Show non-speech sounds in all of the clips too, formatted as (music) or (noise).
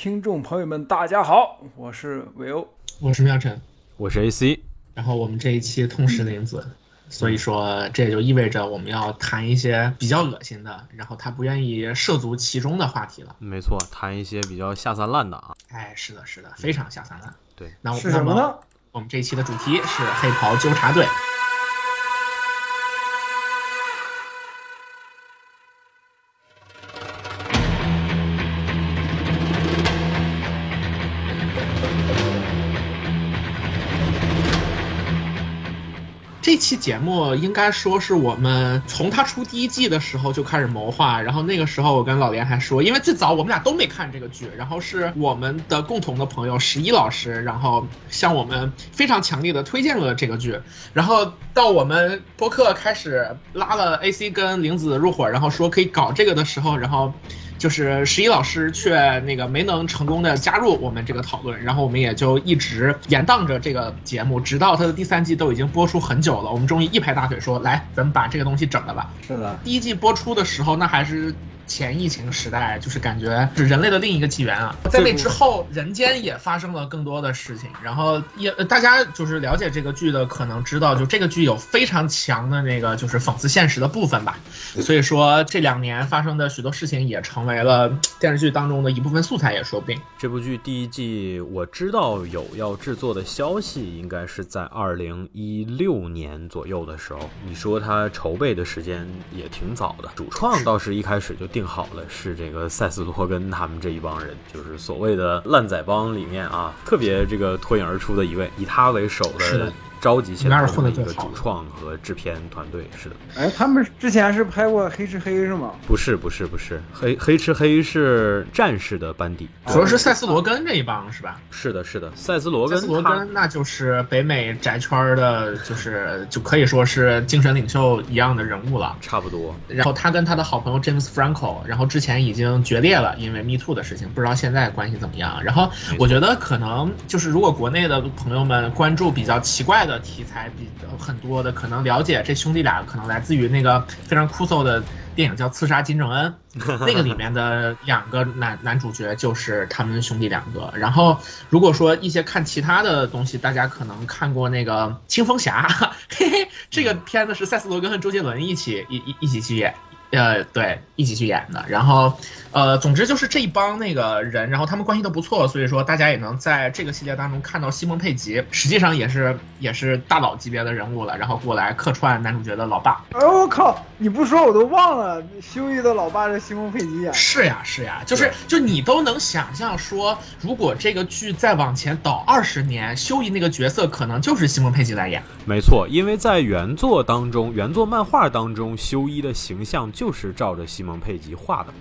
听众朋友们，大家好，我是韦欧，我是妙晨，我是 AC。然后我们这一期痛失林子，所以说这也就意味着我们要谈一些比较恶心的，然后他不愿意涉足其中的话题了。没错，谈一些比较下三滥的啊。哎，是的，是的，非常下三滥。对，那我们是什么呢？我们这一期的主题是黑袍纠察队。期节目应该说是我们从他出第一季的时候就开始谋划，然后那个时候我跟老连还说，因为最早我们俩都没看这个剧，然后是我们的共同的朋友十一老师，然后向我们非常强烈的推荐了这个剧，然后到我们播客开始拉了 AC 跟玲子入伙，然后说可以搞这个的时候，然后。就是十一老师却那个没能成功的加入我们这个讨论，然后我们也就一直延宕着这个节目，直到它的第三季都已经播出很久了，我们终于一拍大腿说来，咱们把这个东西整了吧。是的，第一季播出的时候，那还是。前疫情时代，就是感觉是人类的另一个纪元啊！在那之后，人间也发生了更多的事情。然后也大家就是了解这个剧的，可能知道，就这个剧有非常强的那个就是讽刺现实的部分吧。所以说这两年发生的许多事情，也成为了电视剧当中的一部分素材，也说不定。这部剧第一季我知道有要制作的消息，应该是在二零一六年左右的时候。你说它筹备的时间也挺早的，主创倒是一开始就定。定好了是这个塞斯罗根他们这一帮人，就是所谓的烂仔帮里面啊，特别这个脱颖而出的一位，以他为首的。召集起来的一个主创和制片团队，是的。哎，他们之前是拍过《黑吃黑》是吗？不是，不是，不是。黑黑吃黑是战士的班底，主要是塞斯罗根这一帮是吧？是的，是的。塞斯罗根，塞斯罗根那就是北美宅圈的，就是就可以说是精神领袖一样的人物了，差不多。然后他跟他的好朋友 James Franco，然后之前已经决裂了，因为 Me Too 的事情，不知道现在关系怎么样。然后我觉得可能就是如果国内的朋友们关注比较奇怪的题材比。很多的可能了解这兄弟俩，可能来自于那个非常酷搜的电影叫《刺杀金正恩》，(laughs) 那个里面的两个男男主角就是他们兄弟两个。然后如果说一些看其他的东西，大家可能看过那个《青蜂侠》，嘿嘿，这个片子是塞斯罗根和周杰伦一起一一一起去演。呃，对，一起去演的。然后，呃，总之就是这一帮那个人，然后他们关系都不错，所以说大家也能在这个系列当中看到西蒙佩吉，实际上也是也是大佬级别的人物了，然后过来客串男主角的老爸。哎我靠，你不说我都忘了，修一的老爸是西蒙佩吉演。是呀是呀，就是就你都能想象说，如果这个剧再往前倒二十年，修一那个角色可能就是西蒙佩吉来演。没错，因为在原作当中，原作漫画当中，修一的形象。就是照着西蒙佩吉画的，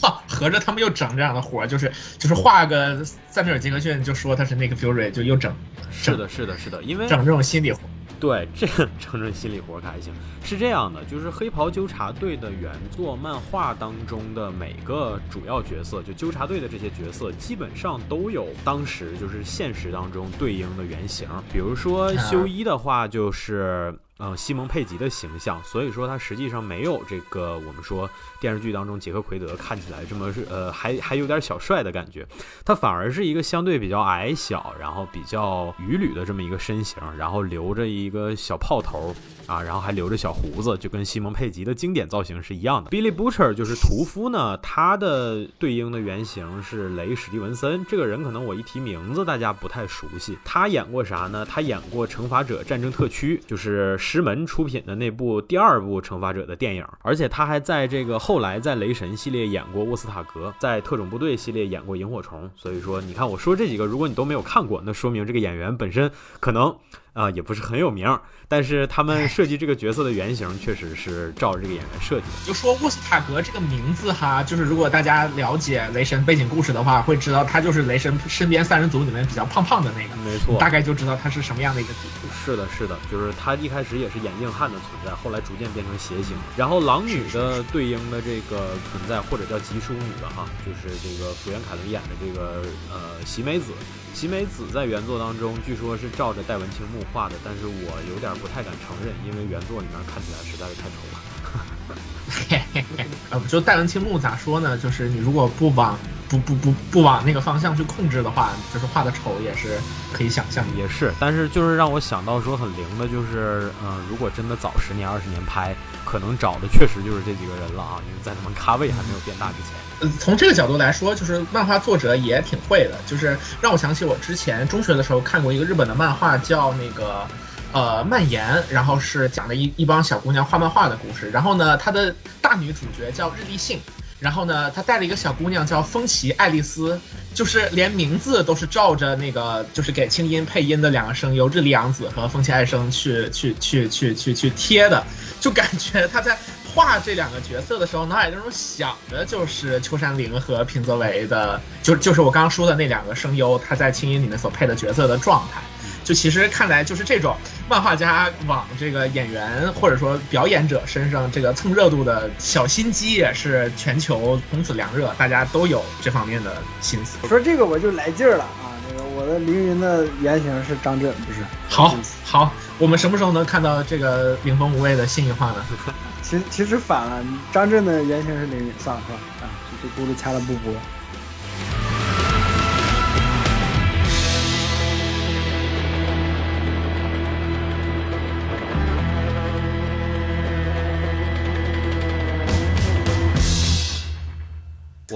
哈，合着他们又整这样的活就是就是画个塞米尔杰克逊，就说他是那个 Fury，就又整，是的，是的，是的，因为整这种心理活。对，(laughs) 这个整整心理活还行。是这样的，就是黑袍纠察队的原作漫画当中的每个主要角色，就纠察队的这些角色，基本上都有当时就是现实当中对应的原型。比如说修一的话，就是。嗯，西蒙佩吉的形象，所以说他实际上没有这个我们说电视剧当中杰克奎德看起来这么是呃还还有点小帅的感觉，他反而是一个相对比较矮小，然后比较愚吕的这么一个身形，然后留着一个小炮头啊，然后还留着小胡子，就跟西蒙佩吉的经典造型是一样的。Billy Butcher 就是屠夫呢，他的对应的原型是雷史蒂文森，这个人可能我一提名字大家不太熟悉，他演过啥呢？他演过《惩罚者战争特区》，就是。石门出品的那部第二部惩罚者的电影，而且他还在这个后来在雷神系列演过沃斯塔格，在特种部队系列演过萤火虫。所以说，你看我说这几个，如果你都没有看过，那说明这个演员本身可能。啊，也不是很有名，但是他们设计这个角色的原型确实是照着这个演员设计的。就说沃斯塔格这个名字哈，就是如果大家了解雷神背景故事的话，会知道他就是雷神身边三人组里面比较胖胖的那个，没错，大概就知道他是什么样的一个体质。是的，是的，就是他一开始也是眼硬汉的存在，后来逐渐变成邪形。然后狼女的对应的这个存在，或者叫吉淑女的哈，就是这个福原凯伦演的这个呃喜美子。喜美子在原作当中据说是照着戴文青木画的，但是我有点不太敢承认，因为原作里面看起来实在是太丑了。(laughs) 呃，就戴文青木咋说呢？就是你如果不往不不不不往那个方向去控制的话，就是画的丑也是可以想象。也是，但是就是让我想到说很灵的，就是嗯，如果真的早十年二十年拍，可能找的确实就是这几个人了啊，因为在他们咖位还没有变大之前。从这个角度来说，就是漫画作者也挺会的，就是让我想起我之前中学的时候看过一个日本的漫画，叫那个。呃，蔓延，然后是讲了一一帮小姑娘画漫画的故事。然后呢，她的大女主角叫日立杏，然后呢，她带了一个小姑娘叫风崎爱丽丝，就是连名字都是照着那个就是给清音配音的两个声优日立阳子和风崎爱生去去去去去去贴的，就感觉她在画这两个角色的时候，脑海当中想的就是秋山绫和平泽唯的，就就是我刚刚说的那两个声优，他在青音里面所配的角色的状态。就其实看来就是这种漫画家往这个演员或者说表演者身上这个蹭热度的小心机也是全球从此凉热，大家都有这方面的心思。说这个我就来劲儿了啊！那个我的凌云的原型是张震，不是？好，好，我们什么时候能看到这个凌风无畏的新一话呢？(laughs) 其实其实反了，张震的原型是凌云，算了算了啊，就就咕噜掐了不播。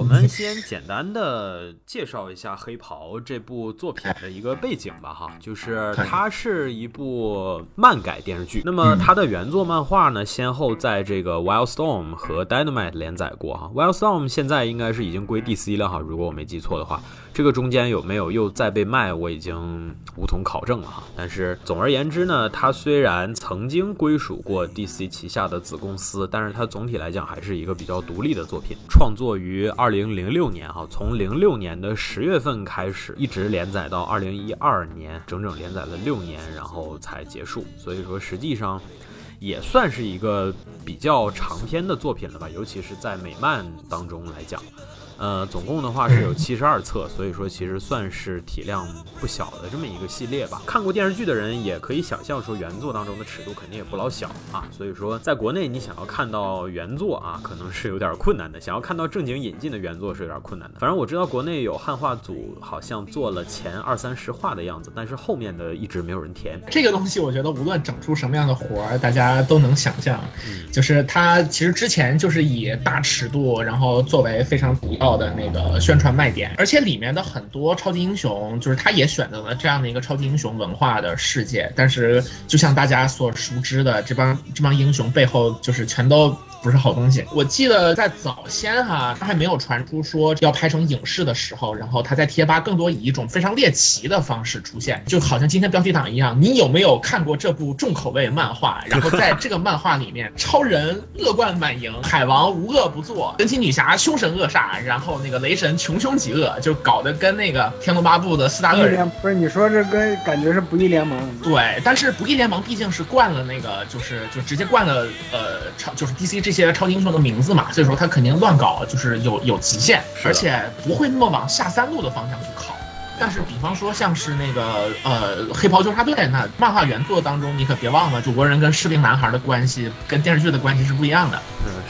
们先简单的介绍一下《黑袍》这部作品的一个背景吧，哈，就是它是一部漫改电视剧。那么它的原作漫画呢，先后在这个《Wildstorm》和《Dynamite》连载过，哈，《Wildstorm》现在应该是已经归 DC 了，哈，如果我没记错的话。这个中间有没有又再被卖，我已经无从考证了哈。但是总而言之呢，它虽然曾经归属过 DC 旗下的子公司，但是它总体来讲还是一个比较独立的作品。创作于二零零六年哈，从零六年的十月份开始，一直连载到二零一二年，整整连载了六年，然后才结束。所以说，实际上也算是一个比较长篇的作品了吧，尤其是在美漫当中来讲。呃，总共的话是有七十二册，所以说其实算是体量不小的这么一个系列吧。看过电视剧的人也可以想象说，原作当中的尺度肯定也不老小啊。所以说，在国内你想要看到原作啊，可能是有点困难的；想要看到正经引进的原作是有点困难的。反正我知道国内有汉化组好像做了前二三十话的样子，但是后面的一直没有人填。这个东西我觉得无论整出什么样的活儿，大家都能想象，就是它其实之前就是以大尺度，然后作为非常的那个宣传卖点，而且里面的很多超级英雄，就是他也选择了这样的一个超级英雄文化的世界。但是，就像大家所熟知的，这帮这帮英雄背后，就是全都。不是好东西。我记得在早先哈，他还没有传出说要拍成影视的时候，然后他在贴吧更多以一种非常猎奇的方式出现，就好像今天标题党一样。你有没有看过这部重口味漫画？(laughs) 然后在这个漫画里面，超人恶贯满盈，海王无恶不作，神奇女侠凶神恶煞，然后那个雷神穷凶极恶，就搞得跟那个天龙八部的四大恶人不是？你说这跟感觉是不义联盟？对，但是不义联盟毕竟是惯了那个，就是就直接惯了呃超就是 DC 这。些超级英雄的名字嘛，所以说他肯定乱搞，就是有有极限，而且不会那么往下三路的方向去靠。但是，比方说像是那个呃黑袍纠察队，那漫画原作当中，你可别忘了，主国人跟士兵男孩的关系跟电视剧的关系是不一样的。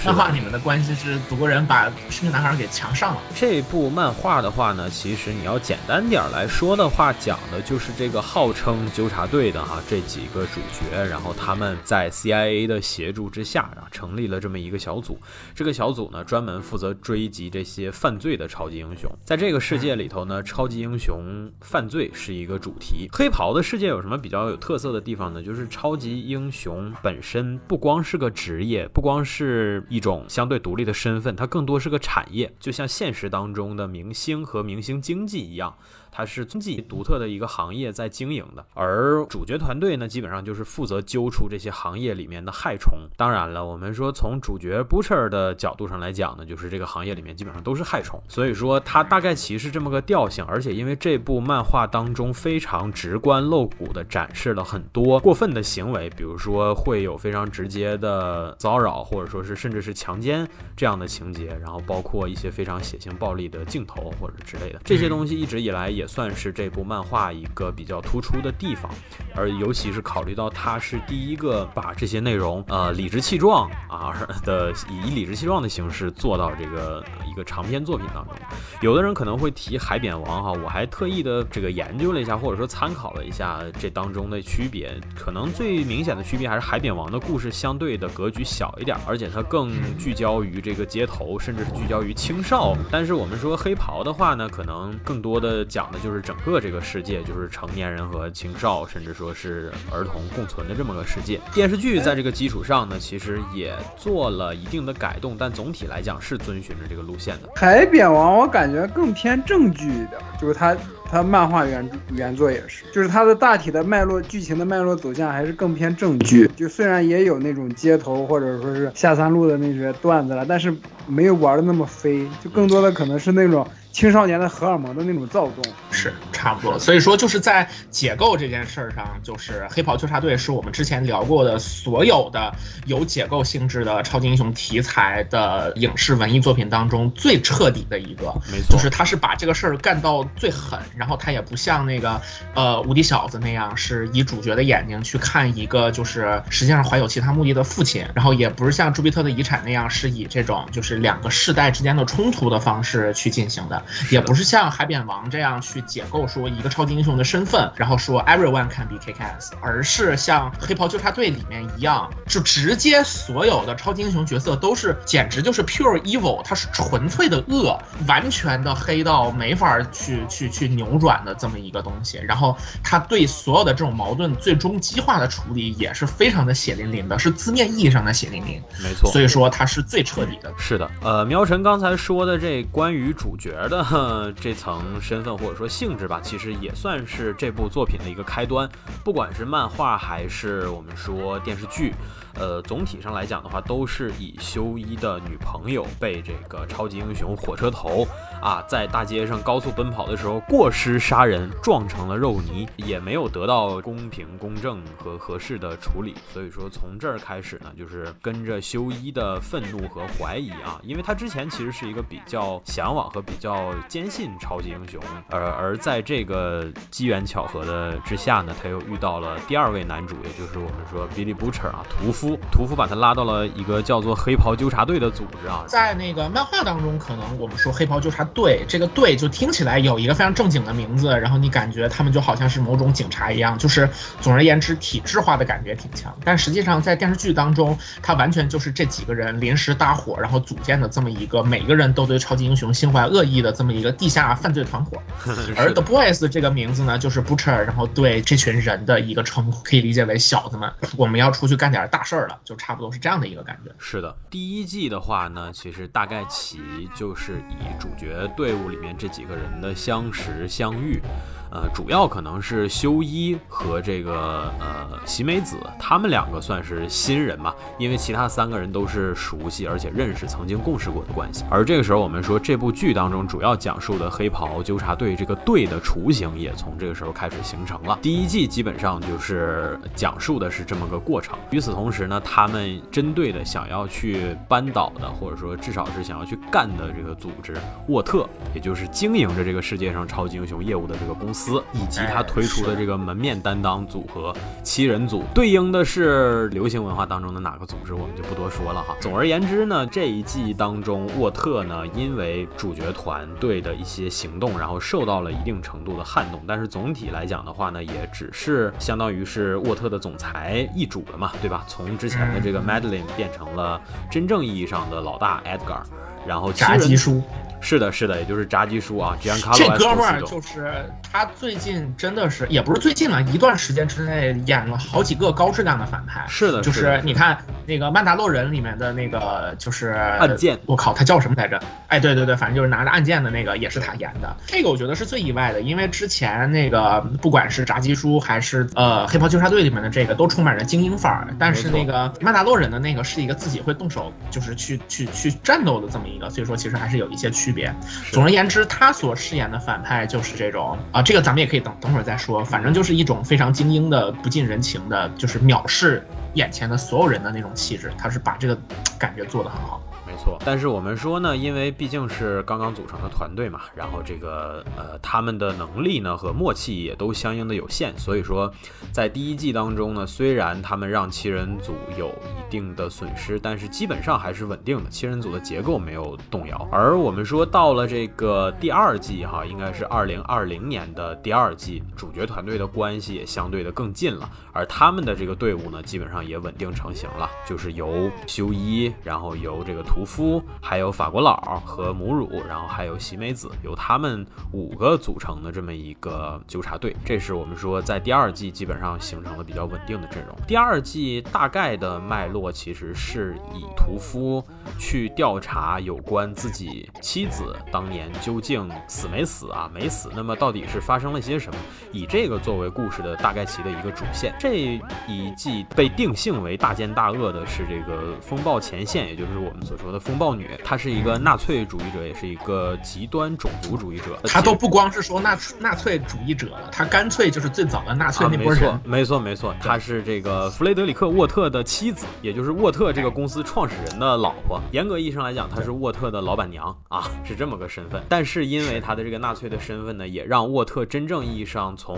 漫画里面的关系是祖国人把士兵男孩给强上了。这部漫画的话呢，其实你要简单点来说的话，讲的就是这个号称纠察队的哈这几个主角，然后他们在 CIA 的协助之下啊，成立了这么一个小组。这个小组呢，专门负责追击这些犯罪的超级英雄。在这个世界里头呢，超级英雄犯罪是一个主题。黑袍的世界有什么比较有特色的地方呢？就是超级英雄本身不光是个职业，不光是。一种相对独立的身份，它更多是个产业，就像现实当中的明星和明星经济一样。它是自己独特的一个行业在经营的，而主角团队呢，基本上就是负责揪出这些行业里面的害虫。当然了，我们说从主角 Butcher 的角度上来讲呢，就是这个行业里面基本上都是害虫，所以说它大概其是这么个调性。而且因为这部漫画当中非常直观露骨的展示了很多过分的行为，比如说会有非常直接的骚扰，或者说是甚至是强奸这样的情节，然后包括一些非常血腥暴力的镜头或者之类的这些东西，一直以来也算是这部漫画一个比较突出的地方，而尤其是考虑到它是第一个把这些内容呃理直气壮啊的以理直气壮的形式做到这个一个长篇作品当中。有的人可能会提《海扁王》哈，我还特意的这个研究了一下，或者说参考了一下这当中的区别。可能最明显的区别还是《海扁王》的故事相对的格局小一点，而且它更聚焦于这个街头，甚至是聚焦于青少。但是我们说黑袍的话呢，可能更多的讲那就是整个这个世界，就是成年人和青少，甚至说是儿童共存的这么个世界。电视剧在这个基础上呢，其实也做了一定的改动，但总体来讲是遵循着这个路线的。海扁王我感觉更偏正剧的，就是它。它漫画原原作也是，就是它的大体的脉络、剧情的脉络走向还是更偏正剧。就虽然也有那种街头或者说是下三路的那些段子了，但是没有玩的那么飞，就更多的可能是那种。青少年的荷尔蒙的那种躁动是差不多，所以说就是在解构这件事儿上，就是黑袍纠察队是我们之前聊过的所有的有解构性质的超级英雄题材的影视文艺作品当中最彻底的一个，没错，就是他是把这个事儿干到最狠，然后他也不像那个呃无敌小子那样是以主角的眼睛去看一个就是实际上怀有其他目的的父亲，然后也不是像朱庇特的遗产那样是以这种就是两个世代之间的冲突的方式去进行的。也不是像海扁王这样去解构说一个超级英雄的身份，然后说 everyone can be K-Cast，而是像黑袍纠察队里面一样，就直接所有的超级英雄角色都是简直就是 pure evil，他是纯粹的恶，完全的黑到没法去去去扭转的这么一个东西。然后他对所有的这种矛盾最终激化的处理也是非常的血淋淋的，是字面意义上的血淋淋。没错，所以说他是最彻底的。是的，呃，苗晨刚才说的这关于主角的。(laughs) 这层身份或者说性质吧，其实也算是这部作品的一个开端。不管是漫画还是我们说电视剧。呃，总体上来讲的话，都是以修一的女朋友被这个超级英雄火车头啊，在大街上高速奔跑的时候过失杀人，撞成了肉泥，也没有得到公平、公正和合适的处理。所以说，从这儿开始呢，就是跟着修一的愤怒和怀疑啊，因为他之前其实是一个比较向往和比较坚信超级英雄，而而在这个机缘巧合的之下呢，他又遇到了第二位男主，也就是我们说 Billy Butcher 啊，屠夫。屠夫把他拉到了一个叫做黑袍纠察队的组织啊，在那个漫画当中，可能我们说黑袍纠察队这个队就听起来有一个非常正经的名字，然后你感觉他们就好像是某种警察一样，就是总而言之体制化的感觉挺强。但实际上在电视剧当中，他完全就是这几个人临时搭伙，然后组建的这么一个每个人都对超级英雄心怀恶意的这么一个地下犯罪团伙。(laughs) 而 The Boys 这个名字呢，就是 Butcher，然后对这群人的一个称呼，可以理解为小子们，我们要出去干点大事就差不多是这样的一个感觉。是的，第一季的话呢，其实大概其就是以主角队伍里面这几个人的相识相遇。呃，主要可能是修一和这个呃喜美子，他们两个算是新人嘛，因为其他三个人都是熟悉而且认识、曾经共事过的关系。而这个时候，我们说这部剧当中主要讲述的黑袍纠察队这个队的雏形也从这个时候开始形成了。第一季基本上就是讲述的是这么个过程。与此同时呢，他们针对的想要去扳倒的，或者说至少是想要去干的这个组织沃特，也就是经营着这个世界上超级英雄业务的这个公司。司以及他推出的这个门面担当组合七人组，对应的是流行文化当中的哪个组织，我们就不多说了哈。总而言之呢，这一季当中，沃特呢因为主角团队的一些行动，然后受到了一定程度的撼动，但是总体来讲的话呢，也只是相当于是沃特的总裁易主了嘛，对吧？从之前的这个 Madeline 变成了真正意义上的老大 Edgar，然后炸鸡叔。是的，是的，也就是炸鸡叔啊，这哥们儿就是他最近真的是，也不是最近了，一段时间之内演了好几个高质量的反派。是的，就是你看那个《曼达洛人》里面的那个就是暗剑，我靠，他叫什么来着？哎，对对对，反正就是拿着暗剑的那个也是他演的。这个我觉得是最意外的，因为之前那个不管是炸鸡叔还是呃黑袍纠察队里面的这个都充满着精英范儿，但是那个曼达洛人的那个是一个自己会动手，就是去去去战斗的这么一个，所以说其实还是有一些区。别。总而言之，他所饰演的反派就是这种啊，这个咱们也可以等等会儿再说。反正就是一种非常精英的、不近人情的，就是藐视眼前的所有人的那种气质。他是把这个感觉做得很好。没错，但是我们说呢，因为毕竟是刚刚组成的团队嘛，然后这个呃，他们的能力呢和默契也都相应的有限，所以说在第一季当中呢，虽然他们让七人组有一定的损失，但是基本上还是稳定的，七人组的结构没有动摇。而我们说到了这个第二季哈，应该是二零二零年的第二季，主角团队的关系也相对的更近了，而他们的这个队伍呢，基本上也稳定成型了，就是由修一，然后由这个。屠夫，还有法国佬和母乳，然后还有喜美子，由他们五个组成的这么一个纠察队，这是我们说在第二季基本上形成了比较稳定的阵容。第二季大概的脉络其实是以屠夫去调查有关自己妻子当年究竟死没死啊，没死，那么到底是发生了些什么，以这个作为故事的大概其的一个主线。这一季被定性为大奸大恶的是这个风暴前线，也就是我们所说。的风暴女，她是一个纳粹主义者，也是一个极端种族主义者。她都不光是说纳纳粹主义者了，她干脆就是最早的纳粹那波人。没错，没错，没错。她是这个弗雷德里克·沃特的妻子，也就是沃特这个公司创始人的老婆。严格意义上来讲，她是沃特的老板娘啊，是这么个身份。但是因为她的这个纳粹的身份呢，也让沃特真正意义上从。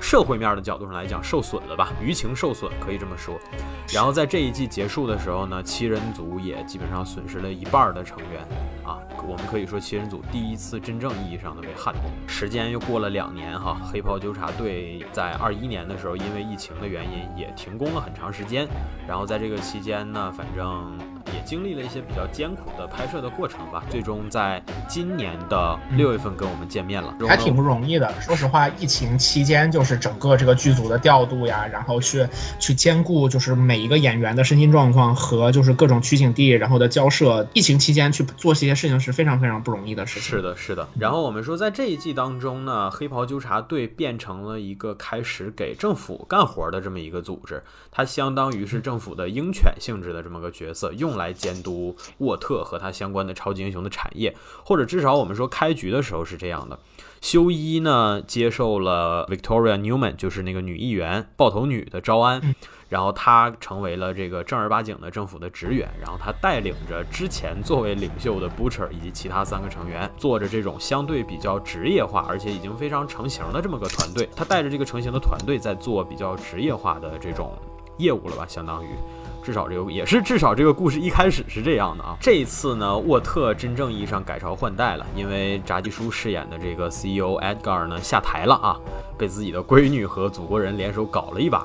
社会面的角度上来讲，受损了吧？舆情受损，可以这么说。然后在这一季结束的时候呢，七人组也基本上损失了一半的成员啊。我们可以说，七人组第一次真正意义上的被撼动。时间又过了两年哈，黑袍纠察队在二一年的时候，因为疫情的原因也停工了很长时间。然后在这个期间呢，反正也经历了一些比较艰苦的拍摄的过程吧。最终在今年的六月份跟我们见面了，还挺不容易的。说实话，疫情期间就是整个这个剧组的调度呀，然后去去兼顾就是每一个演员的身心状况和就是各种取景地然后的交涉。疫情期间去做这些事情是。非常非常不容易的事情。是的，是的。然后我们说，在这一季当中呢，黑袍纠察队变成了一个开始给政府干活的这么一个组织，它相当于是政府的鹰犬性质的这么个角色，用来监督沃特和他相关的超级英雄的产业，或者至少我们说开局的时候是这样的。修一呢接受了 Victoria Newman，就是那个女议员爆头女的招安。然后他成为了这个正儿八经的政府的职员，然后他带领着之前作为领袖的 Butcher 以及其他三个成员，做着这种相对比较职业化，而且已经非常成型的这么个团队。他带着这个成型的团队在做比较职业化的这种业务了吧，相当于，至少这个也是至少这个故事一开始是这样的啊。这一次呢，沃特真正意义上改朝换代了，因为炸鸡叔饰演的这个 CEO Edgar 呢下台了啊，被自己的闺女和祖国人联手搞了一把。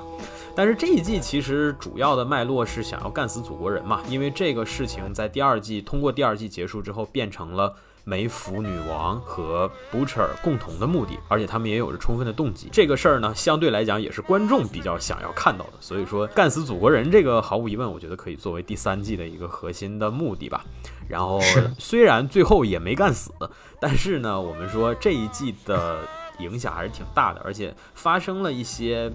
但是这一季其实主要的脉络是想要干死祖国人嘛，因为这个事情在第二季通过第二季结束之后变成了梅芙女王和 Butcher 共同的目的，而且他们也有着充分的动机。这个事儿呢，相对来讲也是观众比较想要看到的。所以说，干死祖国人这个毫无疑问，我觉得可以作为第三季的一个核心的目的吧。然后虽然最后也没干死，但是呢，我们说这一季的影响还是挺大的，而且发生了一些。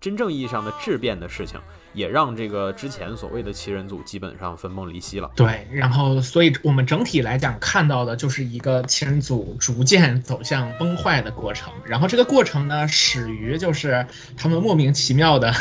真正意义上的质变的事情。也让这个之前所谓的七人组基本上分崩离析了。对，然后所以我们整体来讲看到的就是一个七人组逐渐走向崩坏的过程。然后这个过程呢，始于就是他们莫名其妙的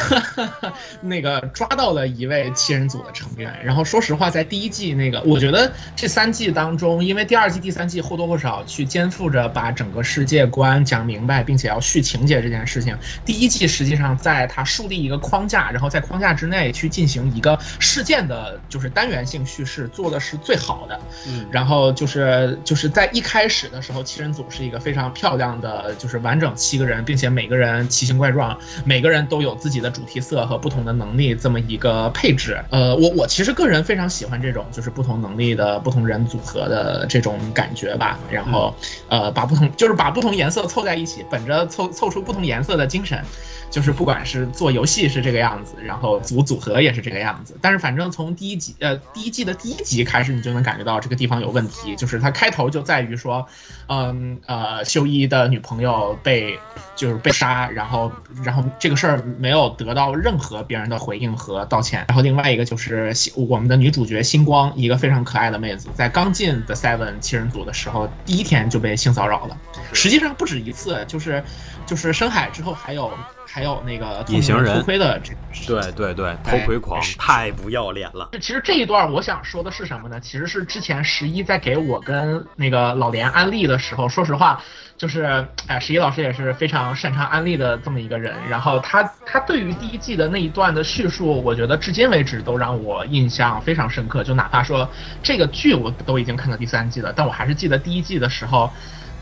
(laughs) 那个抓到了一位七人组的成员。然后说实话，在第一季那个，我觉得这三季当中，因为第二季、第三季或多或少去肩负着把整个世界观讲明白，并且要续情节这件事情。第一季实际上在它树立一个框架，然后在框。框架之内去进行一个事件的，就是单元性叙事，做的是最好的。嗯，然后就是就是在一开始的时候，七人组是一个非常漂亮的，就是完整七个人，并且每个人奇形怪状，每个人都有自己的主题色和不同的能力这么一个配置。呃，我我其实个人非常喜欢这种就是不同能力的不同人组合的这种感觉吧。然后，呃，把不同就是把不同颜色凑在一起，本着凑凑出不同颜色的精神。就是不管是做游戏是这个样子，然后后组组合也是这个样子。但是反正从第一集呃第一季的第一集开始，你就能感觉到这个地方有问题，就是它开头就在于说，嗯呃秀一的女朋友被就是被杀，然后然后这个事儿没有得到任何别人的回应和道歉。然后另外一个就是我们的女主角星光，一个非常可爱的妹子，在刚进 The Seven 七人组的时候，第一天就被性骚扰了，实际上不止一次，就是就是深海之后还有。还有那个隐形人偷窥的这，对对对，偷窥狂太不要脸了。其实这一段我想说的是什么呢？其实是之前十一在给我跟那个老连安利的时候，说实话，就是哎，十一老师也是非常擅长安利的这么一个人。然后他他对于第一季的那一段的叙述，我觉得至今为止都让我印象非常深刻。就哪怕说这个剧我都已经看到第三季了，但我还是记得第一季的时候。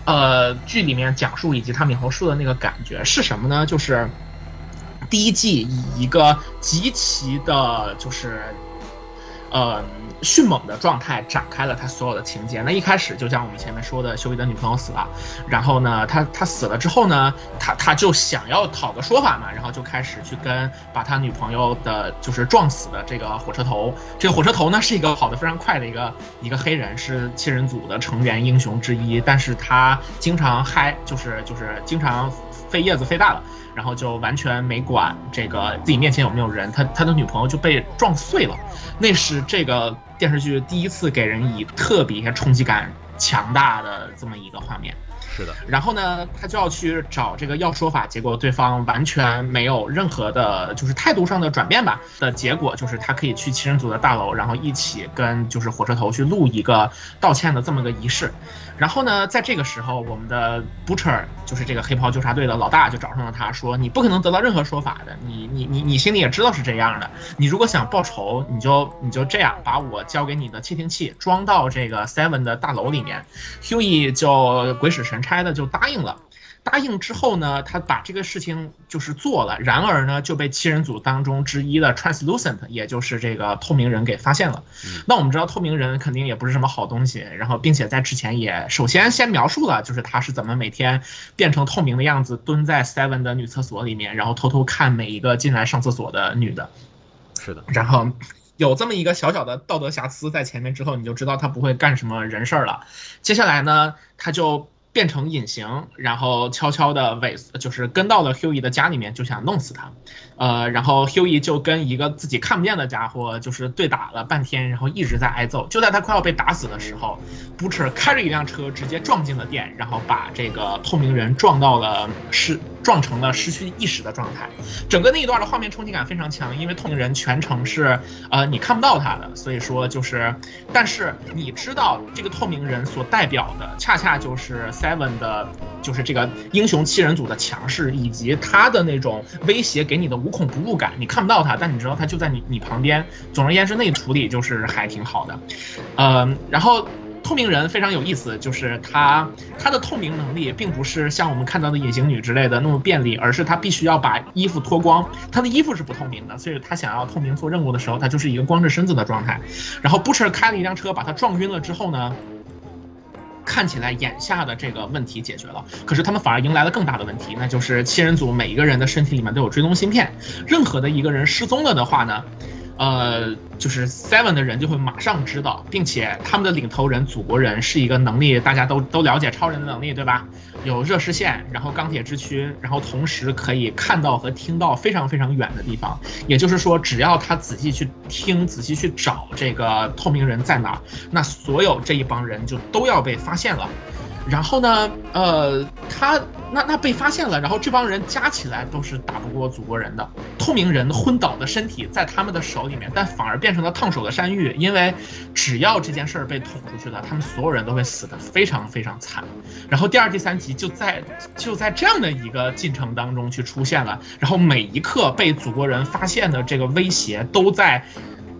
呃，剧里面讲述以及他描述的那个感觉是什么呢？就是第一季以一个极其的，就是呃。迅猛的状态展开了他所有的情节。那一开始就像我们前面说的，修一的女朋友死了，然后呢，他他死了之后呢，他他就想要讨个说法嘛，然后就开始去跟把他女朋友的，就是撞死的这个火车头。这个火车头呢是一个跑得非常快的一个一个黑人，是七人组的成员英雄之一，但是他经常嗨，就是就是经常飞叶子飞大了。然后就完全没管这个自己面前有没有人，他他的女朋友就被撞碎了，那是这个电视剧第一次给人以特别冲击感强大的这么一个画面。是的，然后呢，他就要去找这个要说法，结果对方完全没有任何的，就是态度上的转变吧。的结果就是他可以去七人组的大楼，然后一起跟就是火车头去录一个道歉的这么个仪式。然后呢，在这个时候，我们的 Butcher 就是这个黑袍纠察队的老大，就找上了他，说：“你不可能得到任何说法的，你你你你心里也知道是这样的。你如果想报仇，你就你就这样，把我交给你的窃听器装到这个 Seven 的大楼里面。” Huey 就鬼使神差的就答应了。答应之后呢，他把这个事情就是做了，然而呢就被七人组当中之一的 Translucent，也就是这个透明人给发现了。那我们知道透明人肯定也不是什么好东西，然后并且在之前也首先先描述了，就是他是怎么每天变成透明的样子，蹲在 Seven 的女厕所里面，然后偷偷看每一个进来上厕所的女的。是的，然后有这么一个小小的道德瑕疵在前面之后，你就知道他不会干什么人事儿了。接下来呢，他就。变成隐形，然后悄悄的尾，就是跟到了 Huey 的家里面，就想弄死他。呃，然后 Huey 就跟一个自己看不见的家伙就是对打了半天，然后一直在挨揍。就在他快要被打死的时候，Butcher 开着一辆车直接撞进了店，然后把这个透明人撞到了失撞成了失去意识的状态。整个那一段的画面冲击感非常强，因为透明人全程是呃你看不到他的，所以说就是，但是你知道这个透明人所代表的恰恰就是 Seven 的，就是这个英雄七人组的强势以及他的那种威胁给你的。无孔不入感，你看不到他，但你知道他就在你你旁边。总而言之，那处理就是还挺好的。呃，然后透明人非常有意思，就是他他的透明能力并不是像我们看到的隐形女之类的那么便利，而是他必须要把衣服脱光，他的衣服是不透明的，所以他想要透明做任务的时候，他就是一个光着身子的状态。然后 Butcher 开了一辆车把他撞晕了之后呢？看起来眼下的这个问题解决了，可是他们反而迎来了更大的问题，那就是七人组每一个人的身体里面都有追踪芯片，任何的一个人失踪了的话呢？呃，就是 Seven 的人就会马上知道，并且他们的领头人祖国人是一个能力大家都都了解超人的能力，对吧？有热视线，然后钢铁之躯，然后同时可以看到和听到非常非常远的地方。也就是说，只要他仔细去听，仔细去找这个透明人在哪，那所有这一帮人就都要被发现了。然后呢，呃，他那那被发现了，然后这帮人加起来都是打不过祖国人的。透明人昏倒的身体在他们的手里面，但反而变成了烫手的山芋，因为只要这件事儿被捅出去了，他们所有人都会死的非常非常惨。然后第二、第三集就在就在这样的一个进程当中去出现了，然后每一刻被祖国人发现的这个威胁都在。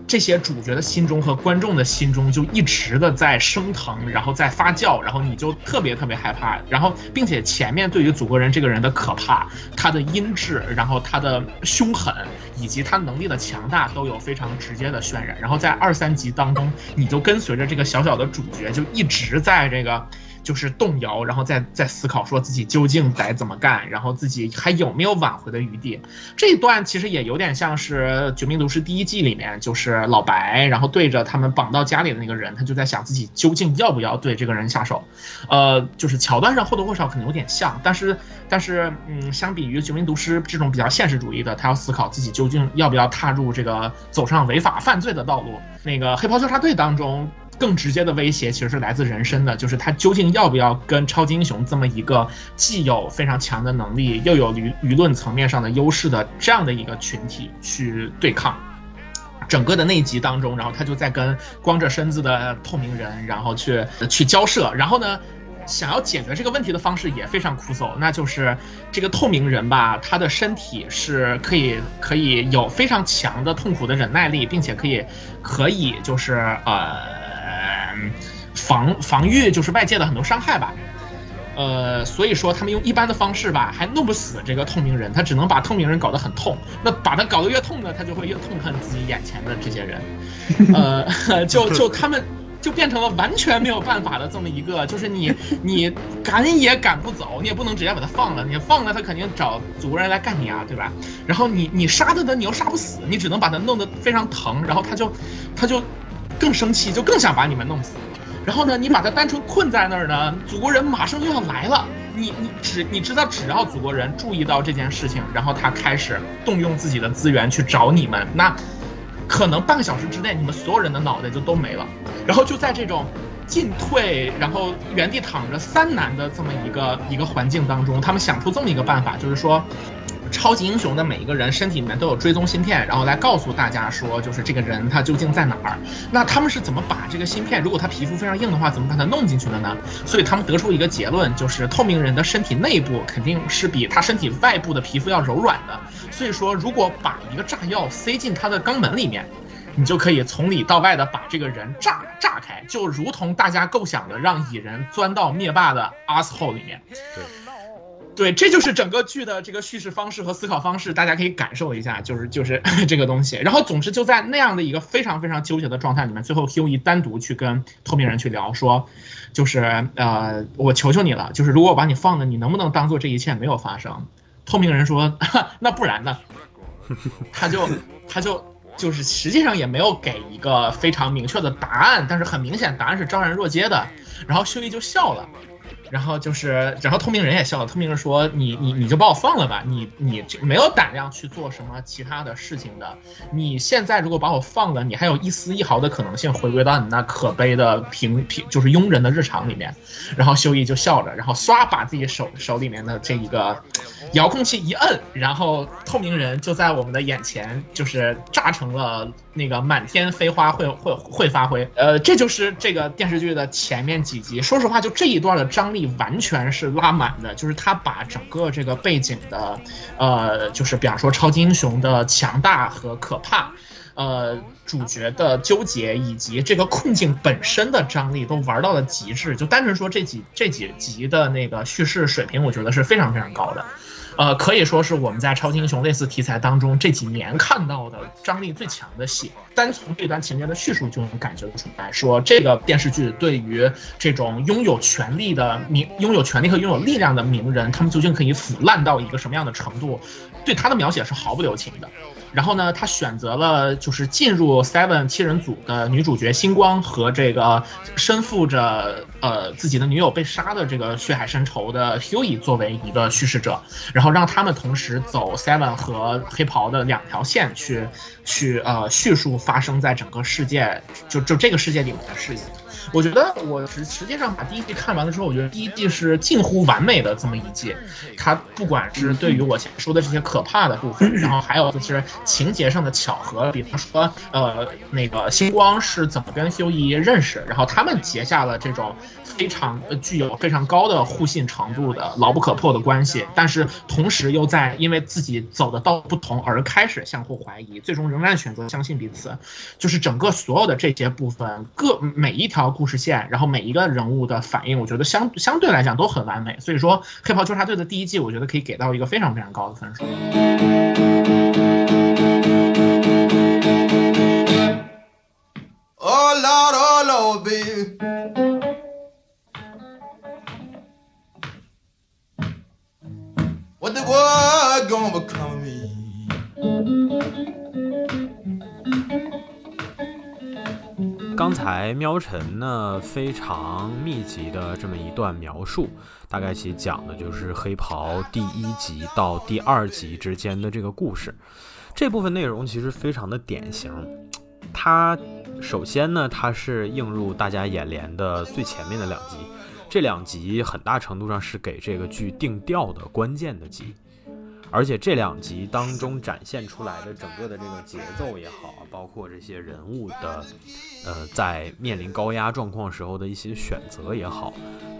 这些主角的心中和观众的心中就一直的在升腾，然后在发酵，然后你就特别特别害怕，然后并且前面对于祖国人这个人的可怕，他的音质，然后他的凶狠，以及他能力的强大都有非常直接的渲染，然后在二三集当中，你就跟随着这个小小的主角就一直在这个。就是动摇，然后再再思考说自己究竟该怎么干，然后自己还有没有挽回的余地。这一段其实也有点像是《绝命毒师》第一季里面，就是老白，然后对着他们绑到家里的那个人，他就在想自己究竟要不要对这个人下手。呃，就是桥段上或多或少可能有点像，但是但是嗯，相比于《绝命毒师》这种比较现实主义的，他要思考自己究竟要不要踏入这个走上违法犯罪的道路。那个《黑袍纠察队》当中。更直接的威胁其实是来自人身的，就是他究竟要不要跟超级英雄这么一个既有非常强的能力，又有舆舆论层面上的优势的这样的一个群体去对抗。整个的那一集当中，然后他就在跟光着身子的透明人，然后去去交涉。然后呢，想要解决这个问题的方式也非常枯燥，那就是这个透明人吧，他的身体是可以可以有非常强的痛苦的忍耐力，并且可以可以就是呃。嗯，防防御就是外界的很多伤害吧，呃，所以说他们用一般的方式吧，还弄不死这个透明人，他只能把透明人搞得很痛。那把他搞得越痛呢，他就会越痛恨自己眼前的这些人，(laughs) 呃，(laughs) 就就他们就变成了完全没有办法的这么一个，就是你你赶也赶不走，你也不能直接把他放了，你放了他肯定找祖国人来干你啊，对吧？然后你你杀他的你又杀不死，你只能把他弄得非常疼，然后他就他就。更生气，就更想把你们弄死。然后呢，你把他单纯困在那儿呢，祖国人马上就要来了。你你只你知道，只要祖国人注意到这件事情，然后他开始动用自己的资源去找你们，那可能半个小时之内，你们所有人的脑袋就都没了。然后就在这种进退，然后原地躺着三难的这么一个一个环境当中，他们想出这么一个办法，就是说。超级英雄的每一个人身体里面都有追踪芯片，然后来告诉大家说，就是这个人他究竟在哪儿。那他们是怎么把这个芯片，如果他皮肤非常硬的话，怎么把它弄进去的呢？所以他们得出一个结论，就是透明人的身体内部肯定是比他身体外部的皮肤要柔软的。所以说，如果把一个炸药塞进他的肛门里面，你就可以从里到外的把这个人炸炸开，就如同大家构想的，让蚁人钻到灭霸的 asshole 里面。对。对，这就是整个剧的这个叙事方式和思考方式，大家可以感受一下，就是就是 (laughs) 这个东西。然后，总之就在那样的一个非常非常纠结的状态里面，最后 Q 一单独去跟透明人去聊，说，就是呃，我求求你了，就是如果我把你放了，你能不能当做这一切没有发生？透明人说，(laughs) 那不然呢？他就他就就是实际上也没有给一个非常明确的答案，但是很明显答案是昭然若揭的。然后秀一就笑了。然后就是，然后透明人也笑了。透明人说：“你你你就把我放了吧，你你没有胆量去做什么其他的事情的。你现在如果把我放了，你还有一丝一毫的可能性回归到你那可悲的平平就是庸人的日常里面。”然后修一就笑着，然后唰把自己手手里面的这一个遥控器一摁，然后透明人就在我们的眼前就是炸成了那个满天飞花会会会发挥。呃，这就是这个电视剧的前面几集。说实话，就这一段的张力。完全是拉满的，就是他把整个这个背景的，呃，就是比方说超级英雄的强大和可怕，呃，主角的纠结以及这个困境本身的张力都玩到了极致。就单纯说这几这几集的那个叙事水平，我觉得是非常非常高的。呃，可以说是我们在超级英雄类似题材当中这几年看到的张力最强的戏。单从这段情节的叙述就能感觉出来，说这个电视剧对于这种拥有权力的名、拥有权力和拥有力量的名人，他们究竟可以腐烂到一个什么样的程度，对他的描写是毫不留情的。然后呢，他选择了就是进入 Seven 七人组的女主角星光和这个身负着呃自己的女友被杀的这个血海深仇的 Hughie 作为一个叙事者，然后让他们同时走 Seven 和黑袍的两条线去去呃叙述发生在整个世界就就这个世界里面的事情。我觉得我实实际上把第一季看完了之后，我觉得第一季是近乎完美的这么一季。它不管是对于我前说的这些可怕的部分，然后还有就是情节上的巧合，比方说呃那个星光是怎么跟修一认识，然后他们结下了这种非常具有非常高的互信程度的牢不可破的关系，但是同时又在因为自己走的道不同而开始相互怀疑，最终仍然选择相信彼此。就是整个所有的这些部分，各每一条。故事线然后每一个人物的反应我觉得相相对来讲都很完美。所以说黑袍纠察队的第一季我觉得可以给到一个非常非常高的分数。刚才喵晨呢非常密集的这么一段描述，大概其讲的就是黑袍第一集到第二集之间的这个故事。这部分内容其实非常的典型，它首先呢，它是映入大家眼帘的最前面的两集，这两集很大程度上是给这个剧定调的关键的集。而且这两集当中展现出来的整个的这个节奏也好，包括这些人物的，呃，在面临高压状况时候的一些选择也好，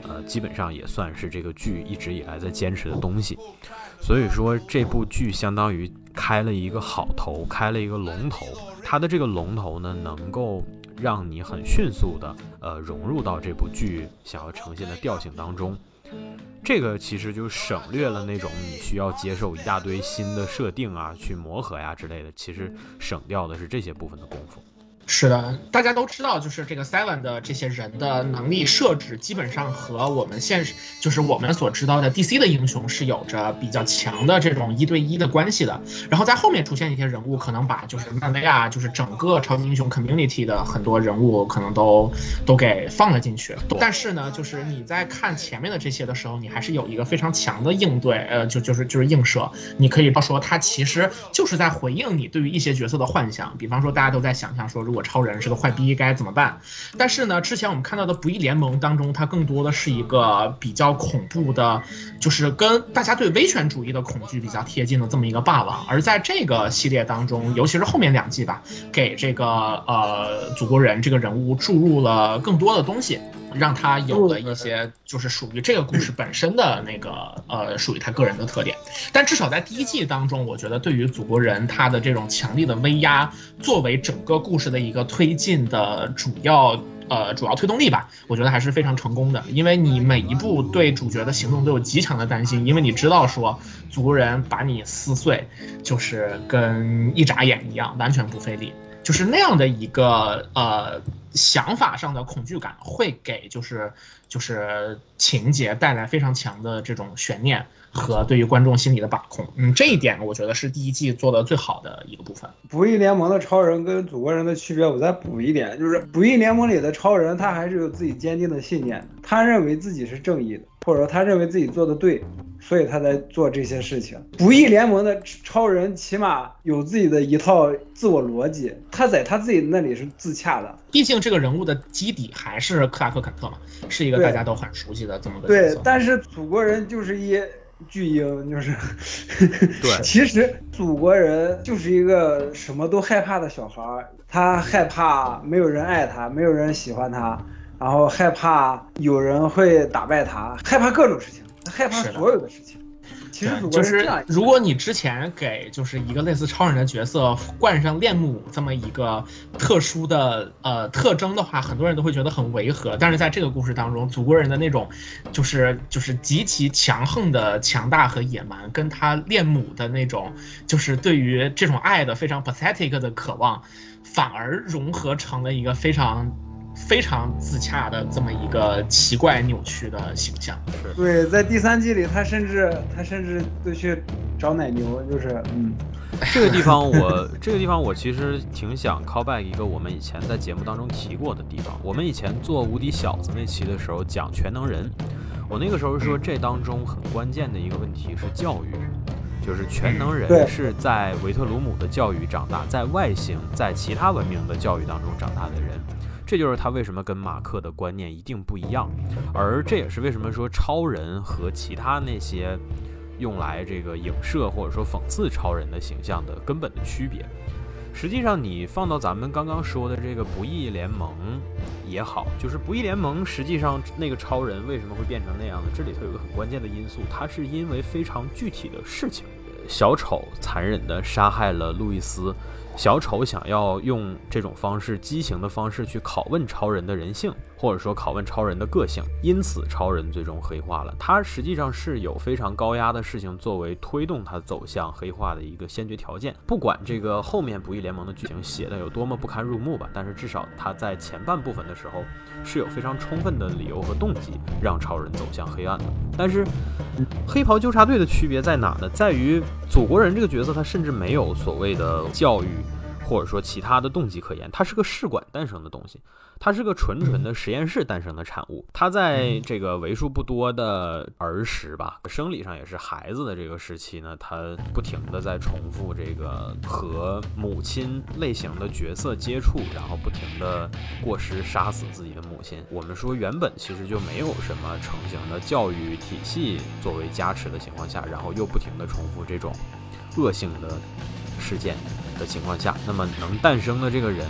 呃，基本上也算是这个剧一直以来在坚持的东西。所以说，这部剧相当于开了一个好头，开了一个龙头。它的这个龙头呢，能够让你很迅速的呃融入到这部剧想要呈现的调性当中。这个其实就省略了那种你需要接受一大堆新的设定啊，去磨合呀之类的，其实省掉的是这些部分的功夫。是的，大家都知道，就是这个 Seven 的这些人的能力设置，基本上和我们现实，就是我们所知道的 DC 的英雄是有着比较强的这种一对一的关系的。然后在后面出现一些人物，可能把就是漫威啊，就是整个超级英雄 community 的很多人物，可能都都给放了进去。但是呢，就是你在看前面的这些的时候，你还是有一个非常强的应对，呃，就就是就是映射。你可以说，他其实就是在回应你对于一些角色的幻想。比方说，大家都在想象说，如果我超人是个坏逼该怎么办？但是呢，之前我们看到的《不义联盟》当中，它更多的是一个比较恐怖的，就是跟大家对威权主义的恐惧比较贴近的这么一个霸王。而在这个系列当中，尤其是后面两季吧，给这个呃祖国人这个人物注入了更多的东西。让他有了一些就是属于这个故事本身的那个呃属于他个人的特点，但至少在第一季当中，我觉得对于祖国人他的这种强力的威压，作为整个故事的一个推进的主要呃主要推动力吧，我觉得还是非常成功的。因为你每一步对主角的行动都有极强的担心，因为你知道说祖国人把你撕碎，就是跟一眨眼一样，完全不费力，就是那样的一个呃。想法上的恐惧感会给就是就是情节带来非常强的这种悬念和对于观众心理的把控。嗯，这一点我觉得是第一季做的最好的一个部分。不义联盟的超人跟祖国人的区别，我再补一点，就是不义联盟里的超人他还是有自己坚定的信念，他认为自己是正义的，或者说他认为自己做的对。所以他在做这些事情。不义联盟的超人起码有自己的一套自我逻辑，他在他自己那里是自洽的。毕竟这个人物的基底还是克拉克肯特嘛，是一个大家都很熟悉的这么个对，但是祖国人就是一巨婴，就是 (laughs) 对。其实祖国人就是一个什么都害怕的小孩儿，他害怕没有人爱他，没有人喜欢他，然后害怕有人会打败他，害怕各种事情。害怕所有的事情，其实就是如果你之前给就是一个类似超人的角色冠上恋母这么一个特殊的呃特征的话，很多人都会觉得很违和。但是在这个故事当中，祖国人的那种就是就是极其强横的强大和野蛮，跟他恋母的那种就是对于这种爱的非常 pathetic 的渴望，反而融合成了一个非常。非常自洽的这么一个奇怪扭曲的形象，对，在第三季里，他甚至他甚至都去找奶牛，就是嗯，(laughs) 这个地方我这个地方我其实挺想 call back 一个我们以前在节目当中提过的地方。我们以前做无敌小子那期的时候讲全能人，我那个时候说这当中很关键的一个问题是教育，就是全能人是在维特鲁姆的教育长大，在外星在其他文明的教育当中长大的人。这就是他为什么跟马克的观念一定不一样，而这也是为什么说超人和其他那些用来这个影射或者说讽刺超人的形象的根本的区别。实际上，你放到咱们刚刚说的这个不义联盟也好，就是不义联盟实际上那个超人为什么会变成那样呢？这里头有个很关键的因素，它是因为非常具体的事情，小丑残忍地杀害了路易斯。小丑想要用这种方式、畸形的方式去拷问超人的人性，或者说拷问超人的个性，因此超人最终黑化了。他实际上是有非常高压的事情作为推动他走向黑化的一个先决条件。不管这个后面不义联盟的剧情写的有多么不堪入目吧，但是至少他在前半部分的时候是有非常充分的理由和动机让超人走向黑暗的。但是黑袍纠察队的区别在哪呢？在于祖国人这个角色，他甚至没有所谓的教育，或者说其他的动机可言，它是个试管诞生的东西。它是个纯纯的实验室诞生的产物。它在这个为数不多的儿时吧，生理上也是孩子的这个时期呢，它不停的在重复这个和母亲类型的角色接触，然后不停的过失杀死自己的母亲。我们说原本其实就没有什么成型的教育体系作为加持的情况下，然后又不停的重复这种恶性的事件的情况下，那么能诞生的这个人。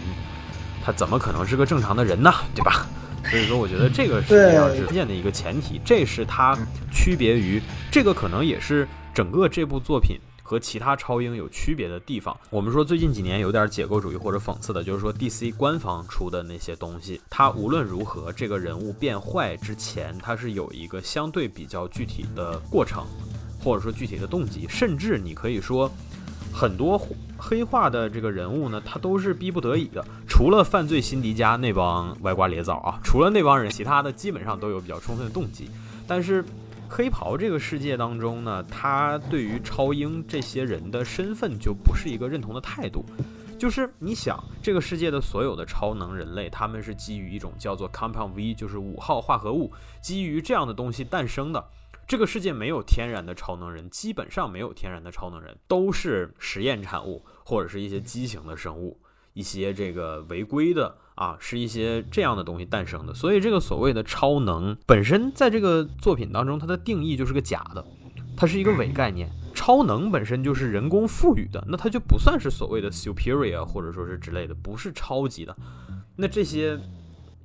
他怎么可能是个正常的人呢？对吧？所以说，我觉得这个实际上是关键的一个前提，这是他区别于这个，可能也是整个这部作品和其他超英有区别的地方。我们说最近几年有点解构主义或者讽刺的，就是说 DC 官方出的那些东西，它无论如何，这个人物变坏之前，它是有一个相对比较具体的过程，或者说具体的动机，甚至你可以说很多。黑化的这个人物呢，他都是逼不得已的。除了犯罪辛迪加那帮歪瓜裂枣啊，除了那帮人，其他的基本上都有比较充分的动机。但是黑袍这个世界当中呢，他对于超英这些人的身份就不是一个认同的态度。就是你想，这个世界的所有的超能人类，他们是基于一种叫做 Compound V，就是五号化合物，基于这样的东西诞生的。这个世界没有天然的超能人，基本上没有天然的超能人，都是实验产物或者是一些畸形的生物，一些这个违规的啊，是一些这样的东西诞生的。所以这个所谓的超能本身在这个作品当中，它的定义就是个假的，它是一个伪概念。超能本身就是人工赋予的，那它就不算是所谓的 superior 或者说是之类的，不是超级的。那这些。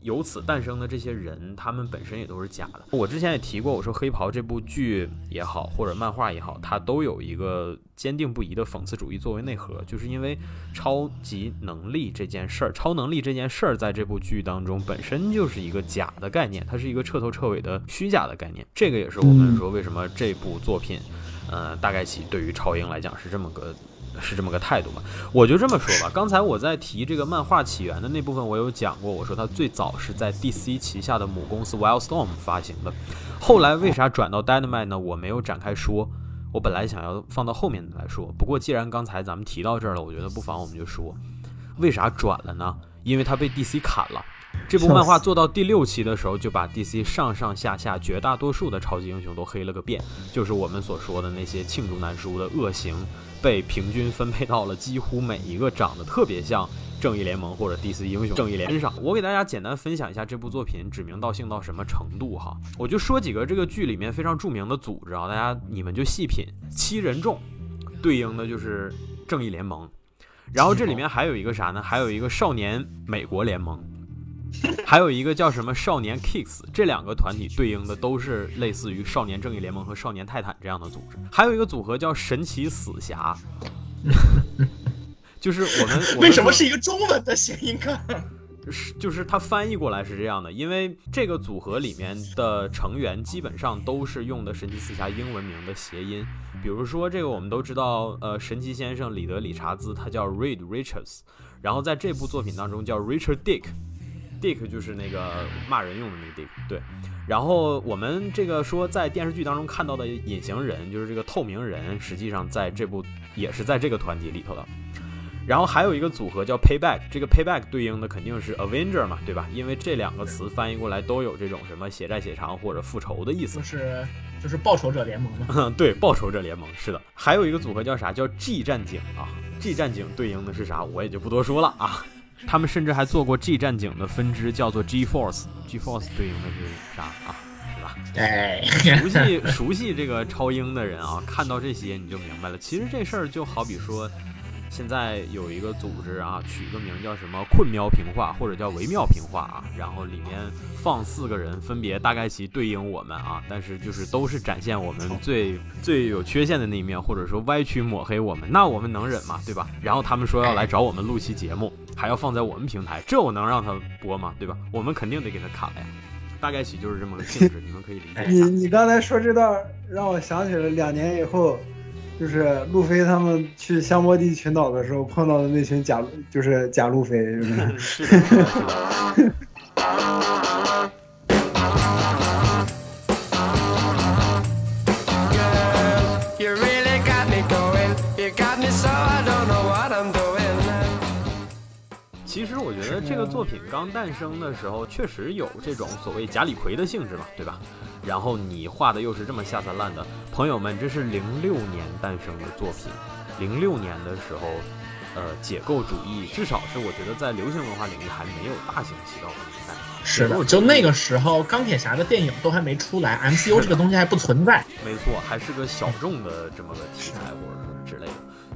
由此诞生的这些人，他们本身也都是假的。我之前也提过，我说《黑袍》这部剧也好，或者漫画也好，它都有一个坚定不移的讽刺主义作为内核，就是因为超级能力这件事儿，超能力这件事儿在这部剧当中本身就是一个假的概念，它是一个彻头彻尾的虚假的概念。这个也是我们说为什么这部作品，呃，大概其对于超英来讲是这么个。是这么个态度吧，我就这么说吧。刚才我在提这个漫画起源的那部分，我有讲过，我说它最早是在 DC 旗下的母公司 Wildstorm 发行的，后来为啥转到 Dynamite 呢？我没有展开说，我本来想要放到后面来说。不过既然刚才咱们提到这儿了，我觉得不妨我们就说，为啥转了呢？因为它被 DC 砍了。这部漫画做到第六期的时候，就把 DC 上上下下绝大多数的超级英雄都黑了个遍，就是我们所说的那些罄竹难书的恶行。被平均分配到了几乎每一个长得特别像正义联盟或者 DC 英雄正义联盟上。我给大家简单分享一下这部作品指名道姓到什么程度哈，我就说几个这个剧里面非常著名的组织啊，大家你们就细品。七人众对应的就是正义联盟，然后这里面还有一个啥呢？还有一个少年美国联盟。(laughs) 还有一个叫什么少年 Kicks，这两个团体对应的都是类似于少年正义联盟和少年泰坦这样的组织。还有一个组合叫神奇死侠，(laughs) 就是我们 (laughs) 为什么是一个中文的谐音梗？是就是它翻译过来是这样的，因为这个组合里面的成员基本上都是用的神奇四侠英文名的谐音。比如说这个我们都知道，呃，神奇先生里德理查兹他叫 Reed Richards，然后在这部作品当中叫 Richard Dick。Dick 就是那个骂人用的那个 Dick，对。然后我们这个说在电视剧当中看到的隐形人，就是这个透明人，实际上在这部也是在这个团体里头的。然后还有一个组合叫 Payback，这个 Payback 对应的肯定是 Avenger 嘛，对吧？因为这两个词翻译过来都有这种什么血债血偿或者复仇的意思，就是就是报仇者联盟嘛。嗯 (laughs) 对，报仇者联盟是的。还有一个组合叫啥？叫 G 战警啊，G 战警对应的是啥？我也就不多说了啊。他们甚至还做过 G 战警的分支，叫做 G Force，G Force 对应的是啥啊？是吧？哎，熟悉熟悉这个超英的人啊，看到这些你就明白了。其实这事儿就好比说。现在有一个组织啊，取个名叫什么“困喵平话”或者叫“微妙平话”啊，然后里面放四个人，分别大概其对应我们啊，但是就是都是展现我们最最有缺陷的那一面，或者说歪曲抹黑我们，那我们能忍吗？对吧？然后他们说要来找我们录期节目，还要放在我们平台，这我能让他播吗？对吧？我们肯定得给他砍了呀。大概其就是这么个性质，你们可以理解。你你刚才说这段让我想起了两年以后。就是路飞他们去香波地群岛的时候碰到的那群假，就是假路飞，是是。You (laughs) 这个作品刚诞生的时候，确实有这种所谓假李逵的性质嘛，对吧？然后你画的又是这么下三滥的，朋友们，这是零六年诞生的作品，零六年的时候，呃，解构主义至少是我觉得在流行文化领域还没有大行其道的年代。是的，就那个时候，钢铁侠的电影都还没出来，MCU 这个东西还不存在。没错，还是个小众的这么个题材或者说之类的。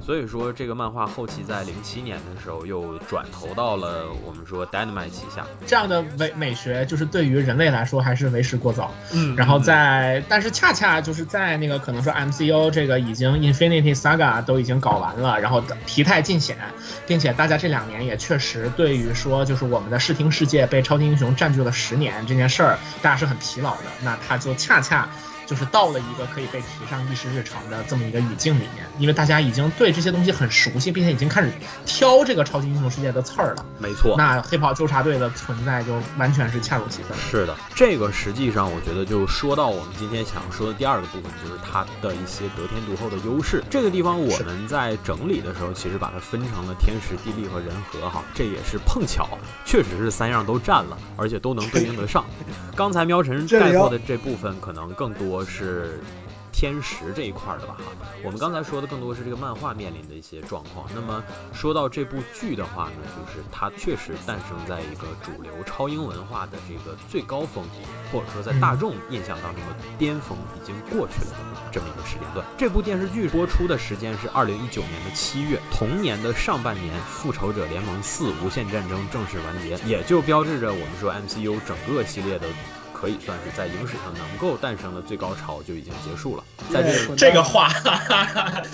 所以说，这个漫画后期在零七年的时候又转投到了我们说 Dynamite 旗下。这样的美美学，就是对于人类来说还是为时过早。嗯然后在，但是恰恰就是在那个可能说 MCU 这个已经 Infinity Saga 都已经搞完了，然后疲态尽显，并且大家这两年也确实对于说就是我们的视听世界被超级英雄占据了十年这件事儿，大家是很疲劳的。那它就恰恰。就是到了一个可以被提上议事日程的这么一个语境里面，因为大家已经对这些东西很熟悉，并且已经开始挑这个超级英雄世界的刺儿了。没错，那黑袍纠察队的存在就完全是恰如其分。是的，这个实际上我觉得就说到我们今天想说的第二个部分，就是它的一些得天独厚的优势。这个地方我们在整理的时候，其实把它分成了天时、地利和人和哈，这也是碰巧，确实是三样都占了，而且都能对应得上。(laughs) 刚才喵晨概括的这部分可能更多是天时这一块的吧哈。我们刚才说的更多是这个漫画面临的一些状况。那么说到这部剧的话呢，就是它确实诞生在一个主流超英文化的这个最高峰，或者说在大众印象当中的巅峰已经过去了这么一个时间段。这部电视剧播出的时间是二零一九年的七月，同年的上半年，《复仇者联盟四：无限战争》正式完结，也就标志着我们说 MCU 整个系列的。可以算是在影史上能够诞生的最高潮就已经结束了。在这个这个话，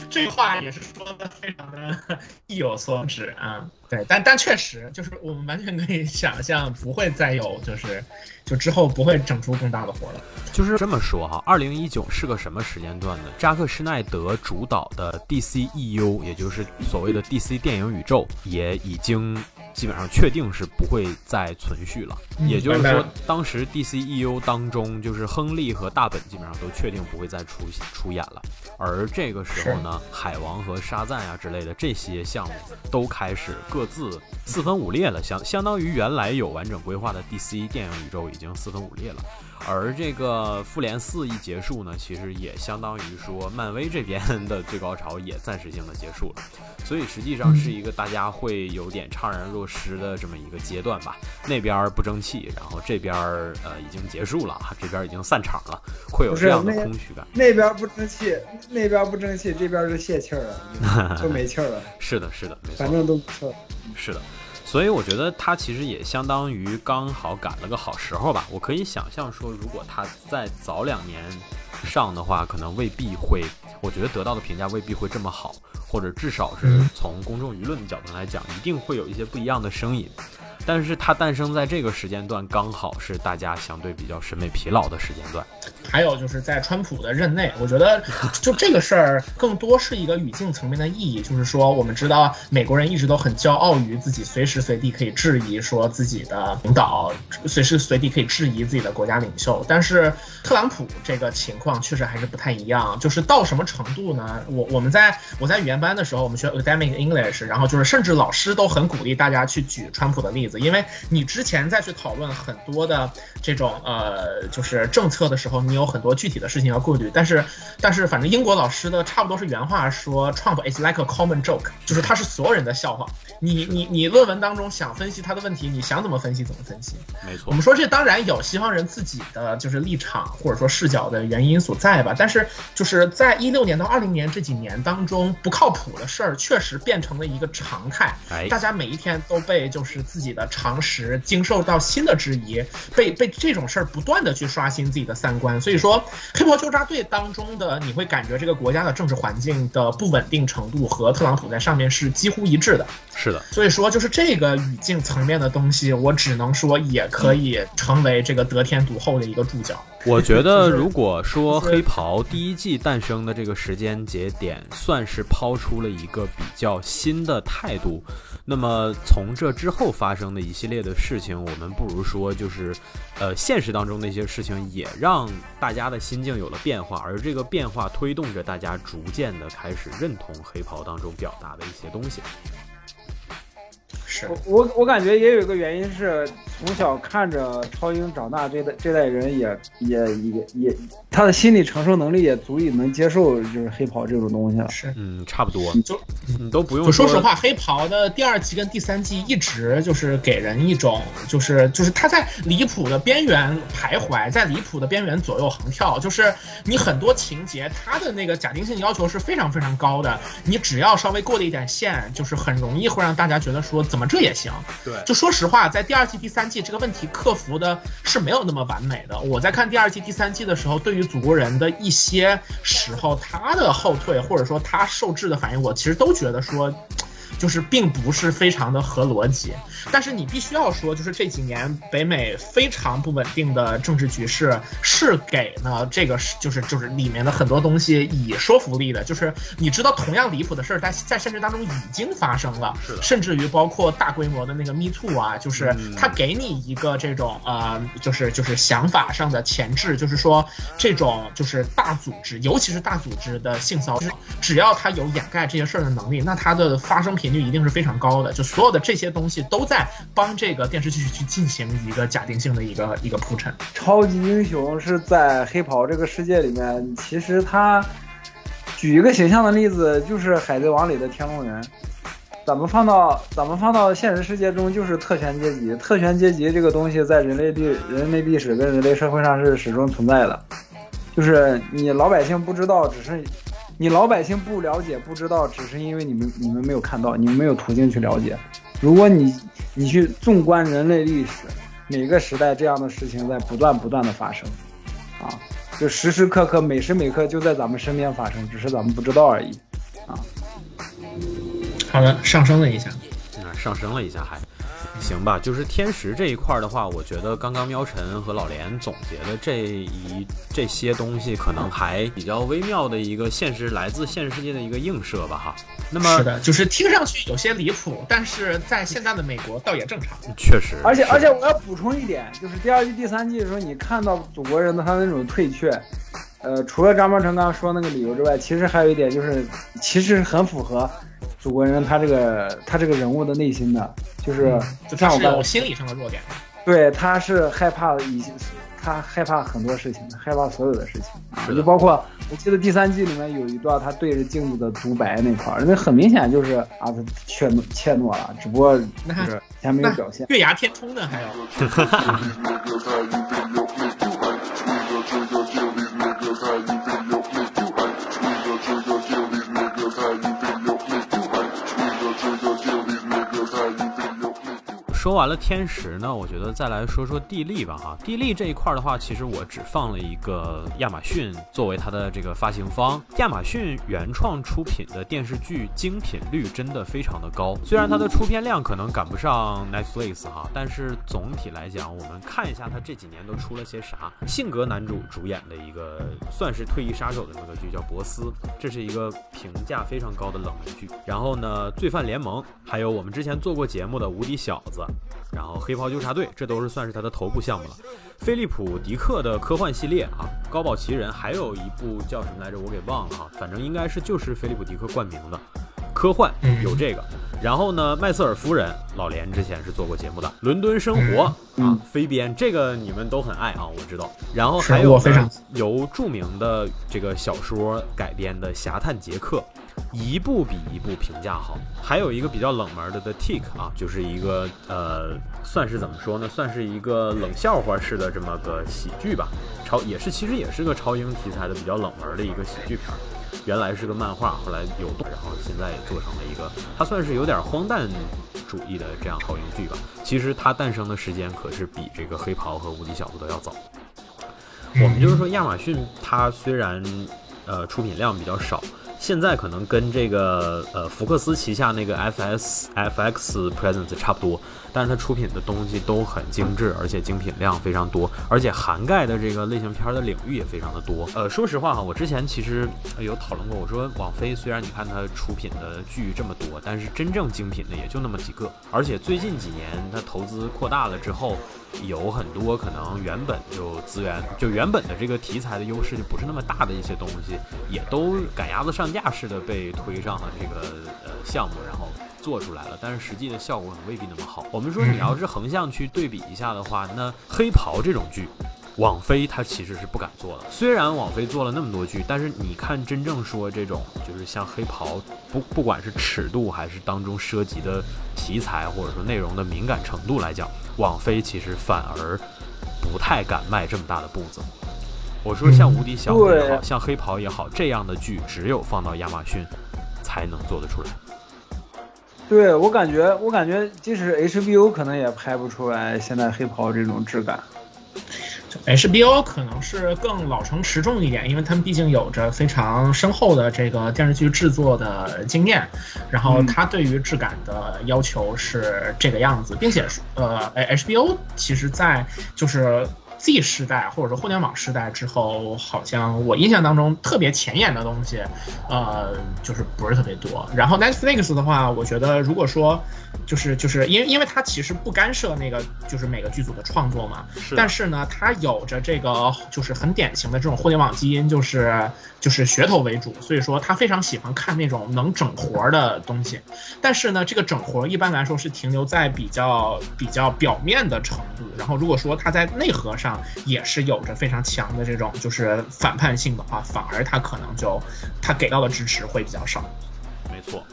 这个话也是说的非常的意有所指啊。对，但但确实就是我们完全可以想象，不会再有就是就之后不会整出更大的活了。就是这么说哈，二零一九是个什么时间段呢？扎克施耐德主导的 DCEU，也就是所谓的 DC 电影宇宙，也已经。基本上确定是不会再存续了，也就是说，当时 DCEU 当中，就是亨利和大本基本上都确定不会再出出演了。而这个时候呢，海王和沙赞啊之类的这些项目都开始各自四分五裂了，相相当于原来有完整规划的 DC 电影宇宙已经四分五裂了。而这个复联四一结束呢，其实也相当于说漫威这边的最高潮也暂时性的结束了，所以实际上是一个大家会有点怅然若失的这么一个阶段吧。那边不争气，然后这边呃已经结束了，这边已经散场了，会有这样的空虚感。那边不争气，那边不争气，这边就泄气儿了，(laughs) 就没气儿了。是的，是的，没错，反正都不错。是的。所以我觉得他其实也相当于刚好赶了个好时候吧。我可以想象说，如果他再早两年上的话，可能未必会，我觉得得到的评价未必会这么好，或者至少是从公众舆论的角度来讲，一定会有一些不一样的声音。但是它诞生在这个时间段，刚好是大家相对比较审美疲劳的时间段。还有就是在川普的任内，我觉得就这个事儿更多是一个语境层面的意义，就是说我们知道美国人一直都很骄傲于自己随时随地可以质疑说自己的领导，随时随地可以质疑自己的国家领袖。但是特朗普这个情况确实还是不太一样，就是到什么程度呢？我我们在我在语言班的时候，我们学 academic English，然后就是甚至老师都很鼓励大家去举川普的例子。因为你之前再去讨论很多的这种呃，就是政策的时候，你有很多具体的事情要顾虑。但是，但是反正英国老师的差不多是原话说，Trump is like a common joke，就是他是所有人的笑话。你你你论文当中想分析他的问题，你想怎么分析怎么分析。没错。我们说这当然有西方人自己的就是立场或者说视角的原因所在吧。但是就是在一六年到二零年这几年当中，不靠谱的事儿确实变成了一个常态。哎，大家每一天都被就是自己的。常识经受到新的质疑，被被这种事儿不断的去刷新自己的三观，所以说黑袍纠察队当中的你会感觉这个国家的政治环境的不稳定程度和特朗普在上面是几乎一致的。是的，所以说就是这个语境层面的东西，我只能说也可以成为这个得天独厚的一个注脚。我觉得如果说黑袍第一季诞生的这个时间节点算是抛出了一个比较新的态度。那么从这之后发生的一系列的事情，我们不如说就是，呃，现实当中那些事情也让大家的心境有了变化，而这个变化推动着大家逐渐的开始认同黑袍当中表达的一些东西。是我我我感觉也有一个原因是，从小看着超英长大这代这代人也也也也，他的心理承受能力也足以能接受就是黑袍这种东西了。是。嗯，差不多，你就你都不用就说实话，黑袍的第二季跟第三季一直就是给人一种，就是就是他在离谱的边缘徘徊，在离谱的边缘左右横跳，就是你很多情节，他的那个假定性要求是非常非常高的，你只要稍微过了一点线，就是很容易会让大家觉得说怎么这也行。对，就说实话，在第二季、第三季这个问题克服的是没有那么完美的。我在看第二季、第三季的时候，对于祖国人的一些时候，他的后退或者说他受制的反应，我其实都觉得说。就是并不是非常的合逻辑，但是你必须要说，就是这几年北美非常不稳定的政治局势是给呢这个是就是就是里面的很多东西以说服力的，就是你知道同样离谱的事儿在在现实当中已经发生了，是甚至于包括大规模的那个 Me Too 啊，就是嗯他给你一个这种呃，就是就是想法上的前置，就是说这种就是大组织，尤其是大组织的性骚扰，只要他有掩盖这些事儿的能力，那他的发生频率一定是非常高的。就所有的这些东西都在帮这个电视剧去进行一个假定性的一个一个铺陈。超级英雄是在黑袍这个世界里面，其实他举一个形象的例子，就是《海贼王》里的天龙人。咱们放到咱们放到现实世界中，就是特权阶级。特权阶级这个东西，在人类历人类历史跟人类社会上是始终存在的。就是你老百姓不知道，只是你老百姓不了解、不知道，只是因为你们你们没有看到，你们没有途径去了解。如果你你去纵观人类历史，每个时代这样的事情在不断不断的发生，啊，就时时刻刻、每时每刻就在咱们身边发生，只是咱们不知道而已。啊好的，上升了一下。啊，上升了一下还。行吧，就是天时这一块儿的话，我觉得刚刚喵晨和老连总结的这一这些东西，可能还比较微妙的一个现实来自现实世界的一个映射吧，哈。那么是的，就是听上去有些离谱，但是在现在的美国倒也正常。确实，而且而且我要补充一点，就是第二季、第三季的时候，你看到祖国人的他那种退却，呃，除了张邦成刚刚说那个理由之外，其实还有一点就是，其实很符合祖国人他这个他这个人物的内心的，就是嗯就像我刚有心理上的弱点。对，他是害怕一些，他害怕很多事情，害怕所有的事情啊，就包括我记得第三季里面有一段他对着镜子的独白那块儿，那很明显就是啊，他怯懦怯懦了，只不过就是以前没有表现。月牙天冲呢，还有。(laughs) 说完了天时呢，我觉得再来说说地利吧哈。地利这一块的话，其实我只放了一个亚马逊作为它的这个发行方。亚马逊原创出品的电视剧精品率真的非常的高，虽然它的出片量可能赶不上 Netflix 哈，但是总体来讲，我们看一下它这几年都出了些啥。性格男主主演的一个算是退役杀手的这么个剧叫《博斯》，这是一个评价非常高的冷门剧。然后呢，罪犯联盟，还有我们之前做过节目的无敌小子。然后黑袍纠察队，这都是算是他的头部项目了。菲利普·迪克的科幻系列啊，高堡奇人，还有一部叫什么来着，我给忘了哈，反正应该是就是菲利普·迪克冠名的科幻，嗯有这个。然后呢，麦瑟尔夫人，老连之前是做过节目的。伦敦生活啊嗯，飞边，这个你们都很爱啊，我知道。然后还有非常由著名的这个小说改编的《侠探杰克》。一部比一部评价好，还有一个比较冷门的《The Tick》啊，就是一个呃，算是怎么说呢，算是一个冷笑话式的这么个喜剧吧，超也是其实也是个超英题材的比较冷门的一个喜剧片儿。原来是个漫画，后来有动，然后现在也做成了一个，它算是有点荒诞主义的这样好英剧吧。其实它诞生的时间可是比这个黑袍和无敌小子都要早。我们就是说，亚马逊它虽然呃出品量比较少。现在可能跟这个呃福克斯旗下那个 FS FX Presence 差不多，但是它出品的东西都很精致，而且精品量非常多，而且涵盖的这个类型片的领域也非常的多。呃，说实话哈，我之前其实有讨论过，我说网飞虽然你看它出品的剧这么多，但是真正精品的也就那么几个，而且最近几年它投资扩大了之后。有很多可能原本就资源就原本的这个题材的优势就不是那么大的一些东西，也都赶鸭子上架式的被推上了这个呃项目，然后做出来了。但是实际的效果可能未必那么好。我们说你要是横向去对比一下的话，那黑袍这种剧。网飞它其实是不敢做的，虽然网飞做了那么多剧，但是你看真正说这种就是像黑袍，不不管是尺度还是当中涉及的题材或者说内容的敏感程度来讲，网飞其实反而不太敢迈这么大的步子。我说像无敌小子也好像黑袍也好，这样的剧只有放到亚马逊才能做得出来。对我感觉，我感觉即使 HBO 可能也拍不出来现在黑袍这种质感。HBO 可能是更老成持重一点，因为他们毕竟有着非常深厚的这个电视剧制作的经验，然后他对于质感的要求是这个样子，并且呃，HBO 其实在就是。Z 时代或者说互联网时代之后，好像我印象当中特别前沿的东西，呃，就是不是特别多。然后 Netflix 的话，我觉得如果说就是就是因为因为它其实不干涉那个就是每个剧组的创作嘛，但是呢，它有着这个就是很典型的这种互联网基因，就是就是噱头为主，所以说他非常喜欢看那种能整活的东西。但是呢，这个整活一般来说是停留在比较比较表面的程度。然后如果说它在内核也是有着非常强的这种就是反叛性的话，反而他可能就他给到的支持会比较少。没错，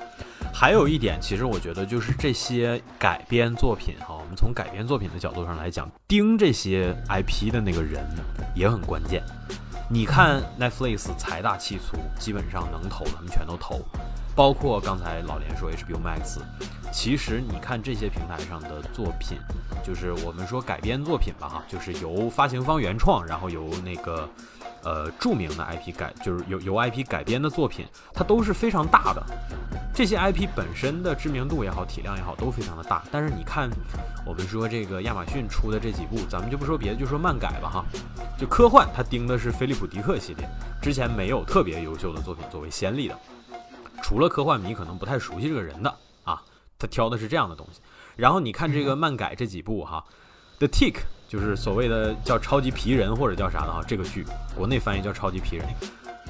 还有一点，其实我觉得就是这些改编作品哈，我们从改编作品的角度上来讲，盯这些 IP 的那个人也很关键。你看 Netflix 财大气粗，基本上能投的他们全都投。包括刚才老连说 HBO Max，其实你看这些平台上的作品，就是我们说改编作品吧，哈，就是由发行方原创，然后由那个呃著名的 IP 改，就是由由 IP 改编的作品，它都是非常大的。这些 IP 本身的知名度也好，体量也好，都非常的大。但是你看，我们说这个亚马逊出的这几部，咱们就不说别的，就说漫改吧，哈，就科幻，它盯的是菲利普迪克系列，之前没有特别优秀的作品作为先例的。除了科幻迷可能不太熟悉这个人的啊，他挑的是这样的东西。然后你看这个漫改这几部哈，《The Tick》就是所谓的叫超级皮人或者叫啥的哈，这个剧国内翻译叫超级皮人。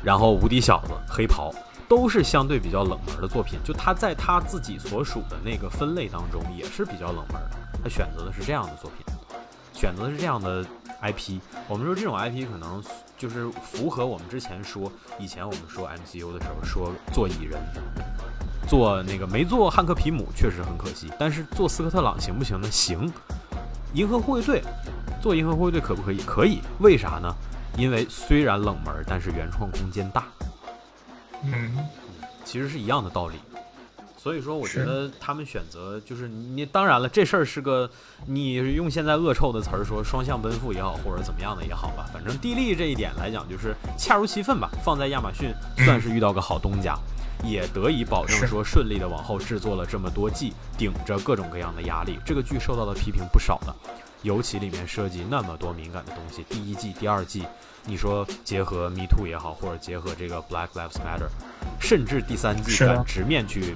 然后无敌小子、黑袍都是相对比较冷门的作品，就他在他自己所属的那个分类当中也是比较冷门的。他选择的是这样的作品，选择的是这样的 IP。我们说这种 IP 可能。就是符合我们之前说，以前我们说 MCU 的时候说做蚁人，做那个没做汉克皮姆确实很可惜，但是做斯科特朗行不行呢？行。银河护卫队做银河护卫队可不可以？可以。为啥呢？因为虽然冷门，但是原创空间大。嗯，其实是一样的道理。所以说，我觉得他们选择就是你，当然了，这事儿是个你用现在恶臭的词儿说双向奔赴也好，或者怎么样的也好吧，反正地利这一点来讲，就是恰如其分吧。放在亚马逊算是遇到个好东家，也得以保证说顺利的往后制作了这么多季，顶着各种各样的压力，这个剧受到的批评不少的，尤其里面涉及那么多敏感的东西，第一季、第二季，你说结合 Me Too 也好，或者结合这个 Black Lives Matter，甚至第三季敢直面去。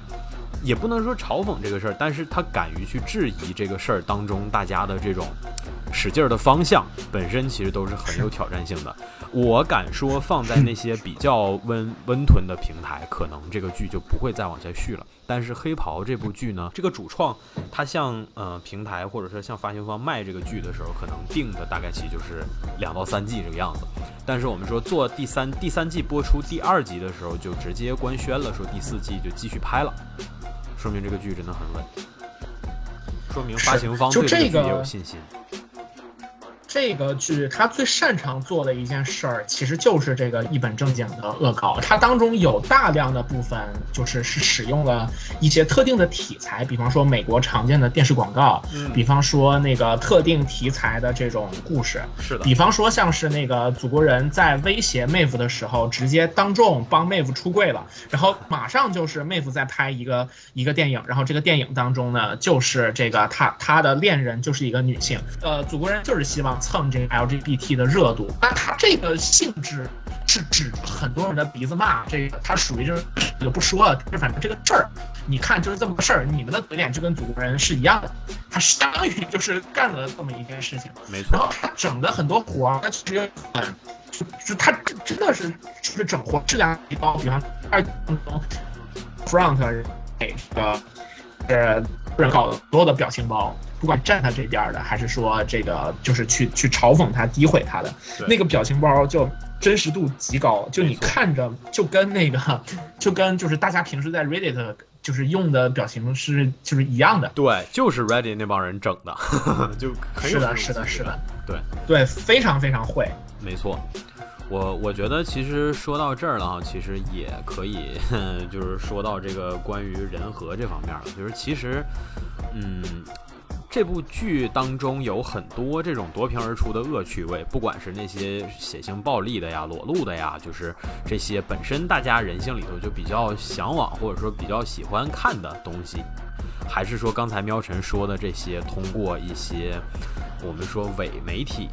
也不能说嘲讽这个事儿，但是他敢于去质疑这个事儿当中大家的这种使劲儿的方向，本身其实都是很有挑战性的。我敢说，放在那些比较温温吞的平台，可能这个剧就不会再往下续了。但是《黑袍》这部剧呢，这个主创他向呃平台或者说向发行方卖这个剧的时候，可能定的大概期就是两到三季这个样子。但是我们说做第三第三季播出第二集的时候，就直接官宣了，说第四季就继续拍了。说明这个剧真的很稳，说明发行方对这个剧也有信心。这个剧他最擅长做的一件事儿，其实就是这个一本正经的恶搞。它当中有大量的部分就是是使用了一些特定的题材，比方说美国常见的电视广告，嗯比方说那个特定题材的这种故事，是的，比方说像是那个祖国人在威胁妹夫的时候，直接当众帮妹夫出柜了，然后马上就是妹夫在拍一个一个电影，然后这个电影当中呢，就是这个他他的恋人就是一个女性，呃，祖国人就是希望蹭这个 LGBT 的热度，但他这个性质是指很多人的鼻子骂，这个他属于就是就不说了，就反正这个事儿，你看就是这么个事儿，你们的嘴脸就跟祖国人是一样的，他相当于就是干了这么一件事情。没错然后错，他整的很多活儿，他其实很，就就他真真的是就是整活质量提高，比方二当中 front 给这个呃人搞的所有的表情包，不管站他这边的，还是说这个就是去去嘲讽他、诋毁他的那个表情包，就真实度极高，就你看着就跟那个 (laughs) 就跟就是大家平时在 Reddit 就是用的表情是就是一样的。对，就是 Reddit 那帮人整的，(laughs) 就是的，是的，是的，对。对，非常非常会。没错，我我觉得其实说到这儿了哈，其实也可以 (laughs) 就是说到这个关于人和这方面了，就是其实，嗯。这部剧当中有很多这种夺屏而出的恶趣味，不管是那些血腥暴力的呀、裸露的呀，就是这些本身大家人性里头就比较向往或者说比较喜欢看的东西，还是说刚才喵晨说的这些通过一些我们说伪媒体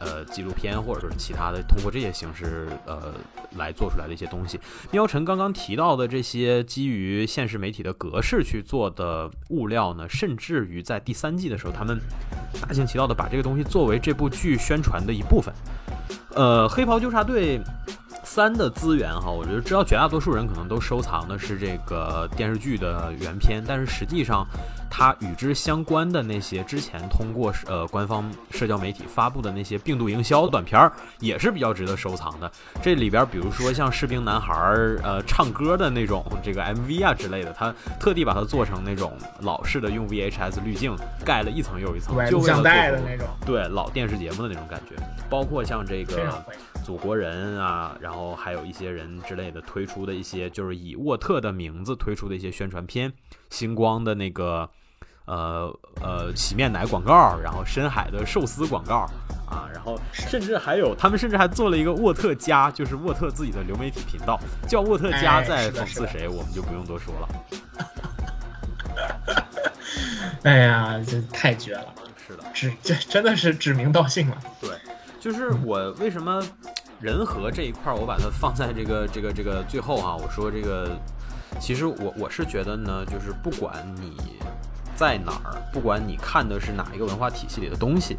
呃纪录片或者说是其他的通过这些形式呃来做出来的一些东西。喵晨刚刚提到的这些基于现实媒体的格式去做的物料呢，甚至于在第三季的时候，他们大行其道的把这个东西作为这部剧宣传的一部分。呃，黑袍纠察队三的资源哈，我觉得知道绝大多数人可能都收藏的是这个电视剧的原片，但是实际上它与之相关的那些之前通过呃官方社交媒体发布的那些病毒营销短片儿也是比较值得收藏的。这里边比如说像士兵男孩儿呃唱歌的那种这个 MV 啊之类的，他特地把它做成那种老式的用 VHS 滤镜盖了一层又一层，就录像带的那种，对老电视节目的那种感觉，包括像这个。祖国人啊，然后还有一些人之类的推出的一些，就是以沃特的名字推出的一些宣传片，星光的那个呃呃洗面奶广告，然后深海的寿司广告啊，然后甚至还有他们甚至还做了一个沃特家，就是沃特自己的流媒体频道，叫沃特家哎在讽刺谁，我们就不用多说了。(laughs) 哎呀，这太绝了，是的。指这真的是指名道姓了。对，就是我为什么人和这一块儿，我把它放在这个这个这个最后啊、我说这个，其实我我是觉得呢，就是不管你在哪儿，不管你看的是哪一个文化体系里的东西，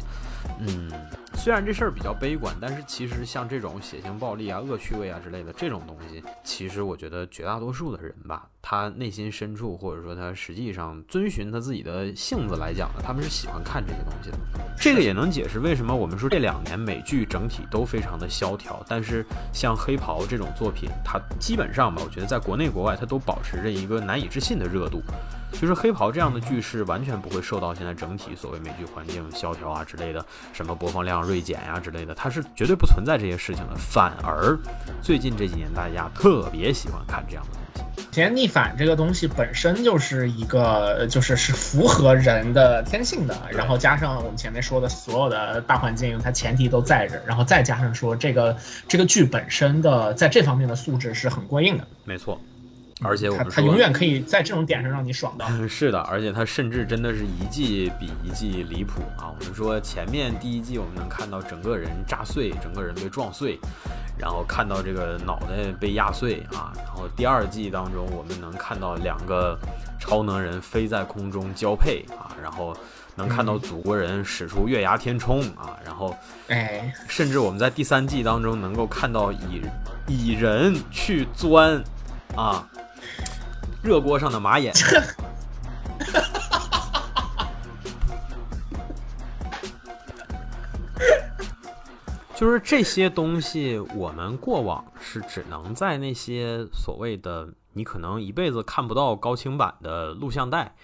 嗯，虽然这事儿比较悲观，但是其实像这种血腥暴力啊、恶趣味啊之类的这种东西，其实我觉得绝大多数的人吧，他内心深处或者说他实际上遵循他自己的性子来讲呢，他们是喜欢看这些东西的。这个也能解释为什么我们说这两年美剧整体都非常的萧条，但是像黑袍这种作品，它基本上吧，我觉得在国内国外它都保持着一个难以置信的热度。就是黑袍这样的剧是完全不会受到现在整体所谓美剧环境萧条啊之类的什么播放量锐减呀、之类的，它是绝对不存在这些事情的。反而最近这几年大家特别喜欢看这样的东西。其实逆反这个东西本身就是一个，就是是符合人的天性的，然后加上我们前面说的所有的大环境，它前提都在这，然后再加上说这个这个剧本身的在这方面的素质是很过硬的，没错，而且我们说它永远可以在这种点上让你爽到。(laughs) 是的，而且他甚至真的是一季比一季离谱啊！我们说前面第一季我们能看到整个人炸碎，整个人被撞碎，然后看到这个脑袋被压碎啊，然后第二季当中我们能看到两个超能人飞在空中交配啊，然后能看到祖国人使出月牙天冲啊，然后哎，甚至我们在第三季当中能够看到蚁蚁人去钻啊热锅上的马眼。(laughs) 就是这些东西，我们过往是只能在那些所谓的你可能一辈子看不到高清版的录像带，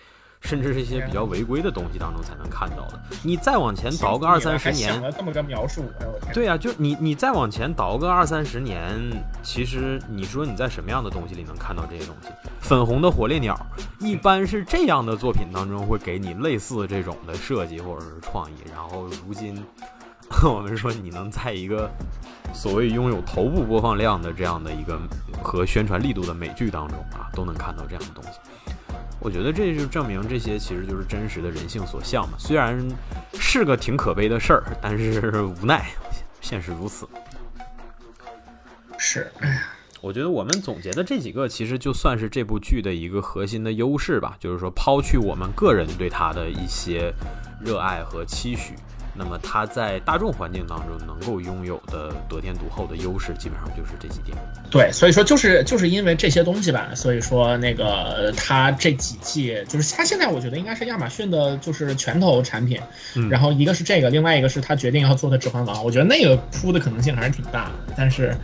甚至是一些比较违规的东西当中才能看到的。你再往前倒个二三十年，想了这么个描述，对呀、就你你再往前倒个二三十年，其实你说你在什么样的东西里能看到这些东西？粉红的火烈鸟，一般是这样的作品当中会给你类似这种的设计或者是创意，然后如今 (laughs) 我们说你能在一个所谓拥有头部播放量的这样的一个和宣传力度的美剧当中啊，都能看到这样的东西。我觉得这就证明这些其实就是真实的人性所向嘛。虽然是个挺可悲的事儿，但是无奈现实如此。是，我觉得我们总结的这几个，其实就算是这部剧的一个核心的优势吧。就是说，抛去我们个人对它的一些热爱和期许，那么它在大众环境当中能够拥有的得天独厚的优势，基本上就是这几点。对，所以说就是就是因为这些东西吧，所以说那个呃它这几季就是它现在我觉得应该是亚马逊的就是拳头产品，嗯然后一个是这个，另外一个是他决定要做的《指环王》，我觉得那个铺的可能性还是挺大的，但是。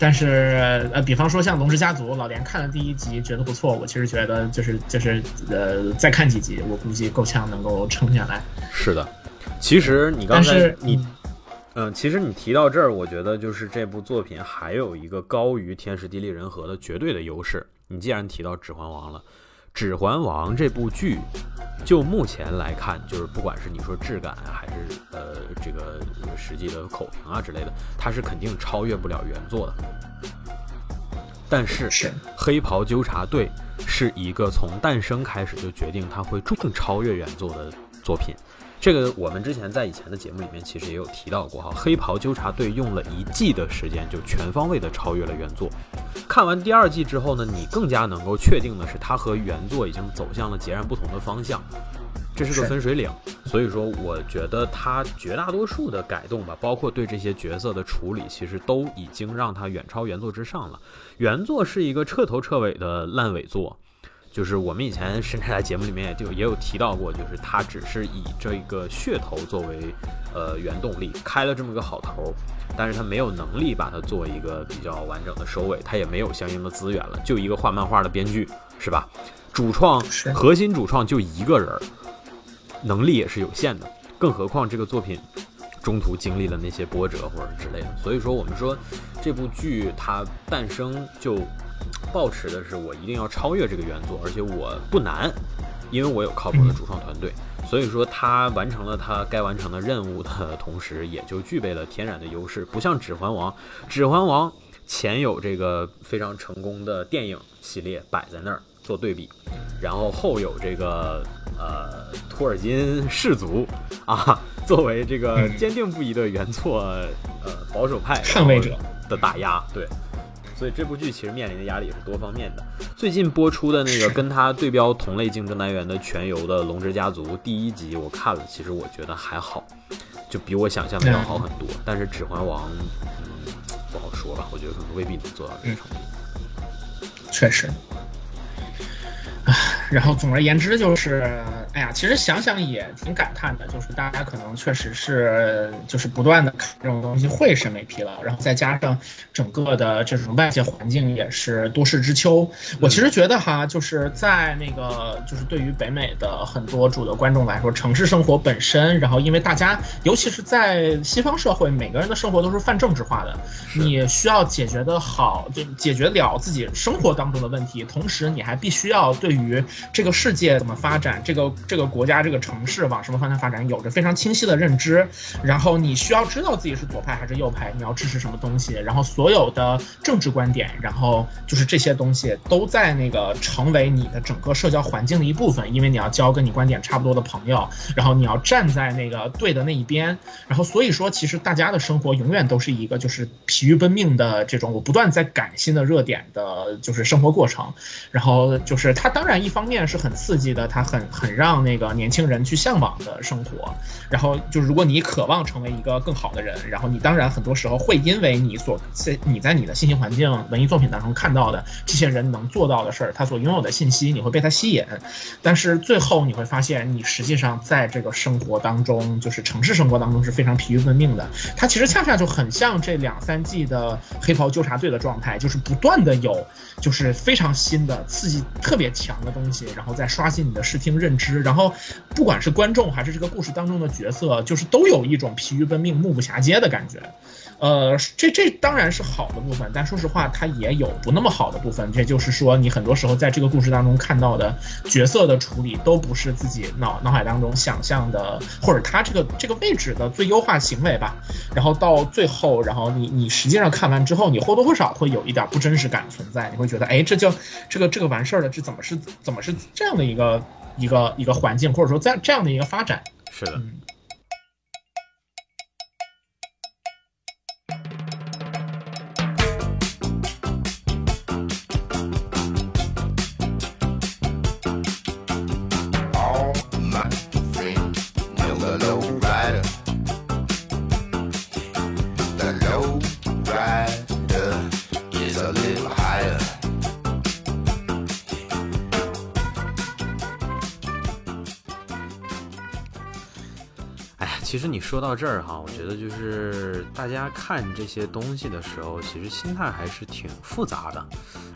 但是呃，比方说像《龙之家族》，老连看了第一集觉得不错，我其实觉得就是就是呃，再看几集，我估计够呛能够撑下来。是的，其实你刚才你，嗯、其实你提到这儿，我觉得就是这部作品还有一个高于《天时地利人和》的绝对的优势。你既然提到《指环王》了，《指环王》这部剧，就目前来看，就是不管是你说质感啊，还是呃这个实际的口评啊之类的，它是肯定超越不了原作的。但是是黑袍纠察队是一个从诞生开始就决定它会注定超越原作的作品。这个我们之前在以前的节目里面其实也有提到过哈，黑袍纠察队用了一季的时间就全方位的超越了原作。看完第二季之后呢，你更加能够确定的是，它和原作已经走向了截然不同的方向。这是个分水岭，所以说我觉得它绝大多数的改动吧，包括对这些角色的处理，其实都已经让它远超原作之上了。原作是一个彻头彻尾的烂尾作，就是我们以前甚至在节目里面也就也有提到过，就是它只是以这个噱头作为呃原动力，开了这么个好头，但是它没有能力把它做一个比较完整的收尾，它也没有相应的资源了，就一个画漫画的编剧是吧？主创核心主创就一个人儿，能力也是有限的，更何况这个作品中途经历了那些波折或者之类的，所以说我们说这部剧它诞生就抱持的是我一定要超越这个原作，而且我不难，因为我有靠谱的主创团队，所以说他完成了他该完成的任务的同时，也就具备了天然的优势，不像《指环王》，《指环王》前有这个非常成功的电影系列摆在那儿做对比，然后后有这个呃托尔金氏族啊，(laughs) 作为这个嗯。坚定不移的原作呃保守派捍卫者。的打压，对。所以这部剧其实面临的压力也是多方面的。最近播出的那个跟它对标同类竞争单元的《全游》的《龙之家族》第一集，我看了，其实我觉得还好，就比我想象的要好很多。但是《指环王》，嗯，不好说吧，我觉得可能未必能做到这个程度。确实。唉，(laughs) 然后总而言之就是，哎呀，其实想想也挺感叹的，就是大家可能确实是就是不断的看这种东西会审美疲劳，然后再加上整个的这种外界环境也是多事之秋。我其实觉得哈，就是在那个就是对于北美的很多主流观众来说，城市生活本身，然后因为大家尤其是在西方社会，每个人的生活都是泛政治化的，你需要解决的好，就解决了自己生活当中的问题，同时你还必须要对于这个世界怎么发展，这个这个国家这个城市往什么方向发展有着非常清晰的认知，然后你需要知道自己是左派还是右派，你要支持什么东西，然后所有的政治观点，然后就是这些东西都在那个成为你的整个社交环境的一部分，因为你要交跟你观点差不多的朋友，然后你要站在那个对的那一边，然后所以说其实大家的生活永远都是一个就是疲于奔命的这种我不断在赶新的热点的就是生活过程，然后就是他当当然一方面是很刺激的，它很很让那个年轻人去向往的生活，然后就是如果你渴望成为一个更好的人，然后你当然很多时候会因为你所在你在你的信息环境、文艺作品当中看到的这些人能做到的事儿，他所拥有的信息，你会被他吸引，但是最后你会发现，你实际上在这个生活当中，就是城市生活当中是非常疲于奔命的。它其实恰恰就很像这两三季的黑袍纠察队的状态，就是不断的有就是非常新的、刺激特别强的东。西，然后再刷新你的视听认知，然后不管是观众还是这个故事当中的角色，就是都有一种疲于奔命、目不暇接的感觉。呃，这这当然是好的部分，但说实话，它也有不那么好的部分。这就是说，你很多时候在这个故事当中看到的角色的处理，都不是自己脑脑海当中想象的，或者他这个这个位置的最优化行为吧。然后到最后，然后你你实际上看完之后，你或多或少会有一点不真实感存在，你会觉得，哎，这就这个这个完事儿了，这怎么是怎么是这样的一个一个一个环境，或者说这样这样的一个发展？是的，嗯。其实你说到这儿哈，我觉得就是大家看这些东西的时候，其实心态还是挺复杂的。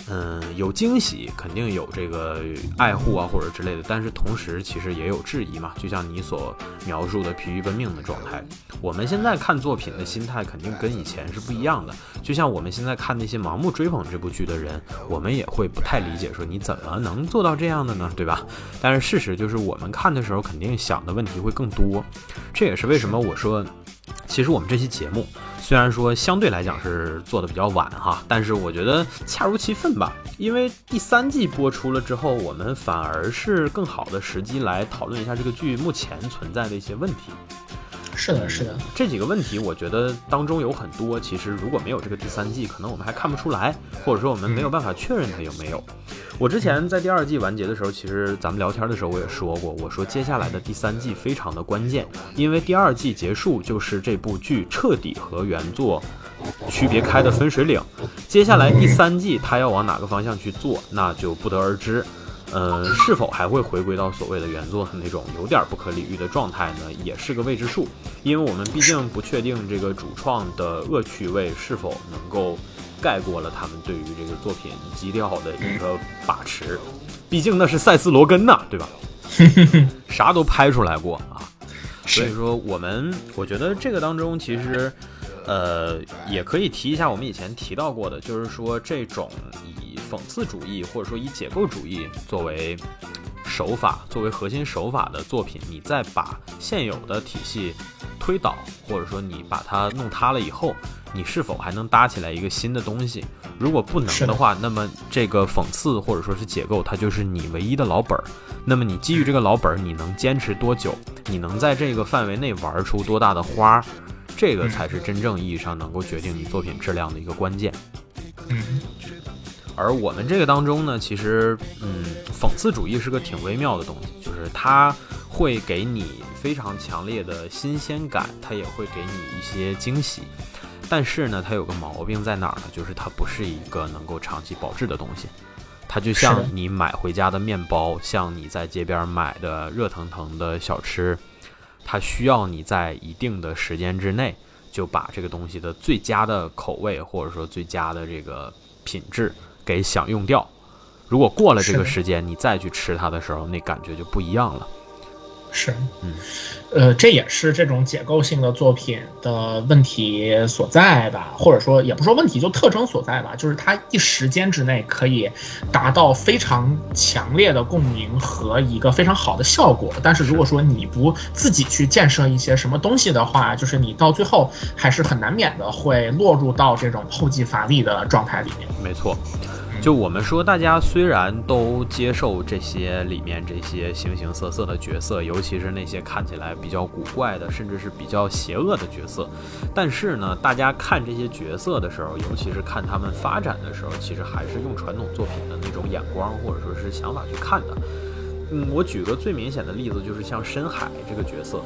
嗯，有惊喜，肯定有这个爱护啊或者之类的，但是同时其实也有质疑嘛。就像你所描述的疲于奔命的状态，我们现在看作品的心态肯定跟以前是不一样的。就像我们现在看那些盲目追捧这部剧的人，我们也会不太理解，说你怎么能做到这样的呢？对吧？但是事实就是，我们看的时候肯定想的问题会更多。这也是为什么我说，其实我们这期节目虽然说相对来讲是做的比较晚哈，但是我觉得恰如其分吧。因为第三季播出了之后，我们反而是更好的时机来讨论一下这个剧目前存在的一些问题。是的，是的，这几个问题，我觉得当中有很多，其实如果没有这个第三季，可能我们还看不出来，或者说我们没有办法确认它有没有。我之前在第二季完结的时候，其实咱们聊天的时候我也说过，我说接下来的第三季非常的关键，因为第二季结束就是这部剧彻底和原作区别开的分水岭。接下来第三季它要往哪个方向去做，那就不得而知。呃，是否还会回归到所谓的原作的那种有点不可理喻的状态呢？也是个未知数，因为我们毕竟不确定这个主创的恶趣味是否能够盖过了他们对于这个作品基调的一个把持。毕竟那是塞斯·罗根呐，对吧？啥都拍出来过啊，所以说我们我觉得这个当中其实。呃，也可以提一下我们以前提到过的，就是说这种以讽刺主义或者说以解构主义作为手法、作为核心手法的作品，你再把现有的体系推倒，或者说你把它弄塌了以后，你是否还能搭起来一个新的东西？如果不能的话，那么这个讽刺或者说是解构，它就是你唯一的老本儿。那么你基于这个老本儿，你能坚持多久？你能在这个范围内玩出多大的花？这个才是真正意义上能够决定你作品质量的一个关键。嗯，而我们这个当中呢，其实，嗯，讽刺主义是个挺微妙的东西，就是它会给你非常强烈的新鲜感，它也会给你一些惊喜。但是呢，它有个毛病在哪儿呢？就是它不是一个能够长期保质的东西。它就像你买回家的面包，像你在街边买的热腾腾的小吃。它需要你在一定的时间之内就把这个东西的最佳的口味或者说最佳的这个品质 (laughs) 给享用掉。如果过了这个时间，你再去吃它的时候，那感觉就不一样了。是，嗯，呃，这也是这种解构性的作品的问题所在吧，或者说也不说问题，就特征所在吧，就是它一时间之内可以达到非常强烈的共鸣和一个非常好的效果，但是如果说你不自己去建设一些什么东西的话，就是你到最后还是很难免的会落入到这种后继乏力的状态里面。没错。就我们说，大家虽然都接受这些里面这些形形色色的角色，尤其是那些看起来比较古怪的，甚至是比较邪恶的角色，但是呢，大家看这些角色的时候，尤其是看他们发展的时候，其实还是用传统作品的那种眼光或者说是想法去看的。嗯，我举个最明显的例子，就是像深海这个角色。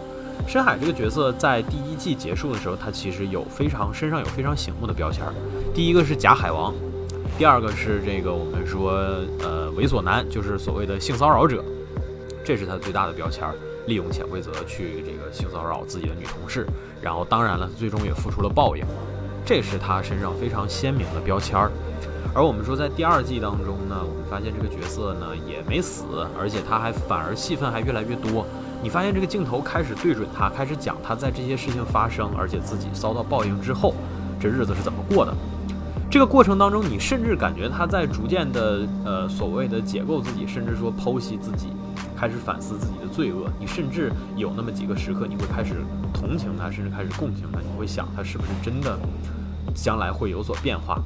深海这个角色在第一季结束的时候，他其实有非常身上有非常醒目的标签儿。第一个是假海王。第二个是这个我们说呃猥琐男，就是所谓的性骚扰者，这是他最大的标签儿，利用潜规则去这个性骚扰自己的女同事，然后当然了，最终也付出了报应，这是他身上非常鲜明的标签儿。而我们说在第二季当中呢，我们发现这个角色呢也没死，而且他还反而戏份还越来越多。你发现这个镜头开始对准他，开始讲他在这些事情发生，而且自己遭到报应之后，这日子是怎么过的。这个过程当中，你甚至感觉他在逐渐的呃所谓的解构自己，甚至说剖析自己，开始反思自己的罪恶。你甚至有那么几个时刻，你会开始同情他，甚至开始共情他。你会想他是不是真的将来会有所变化。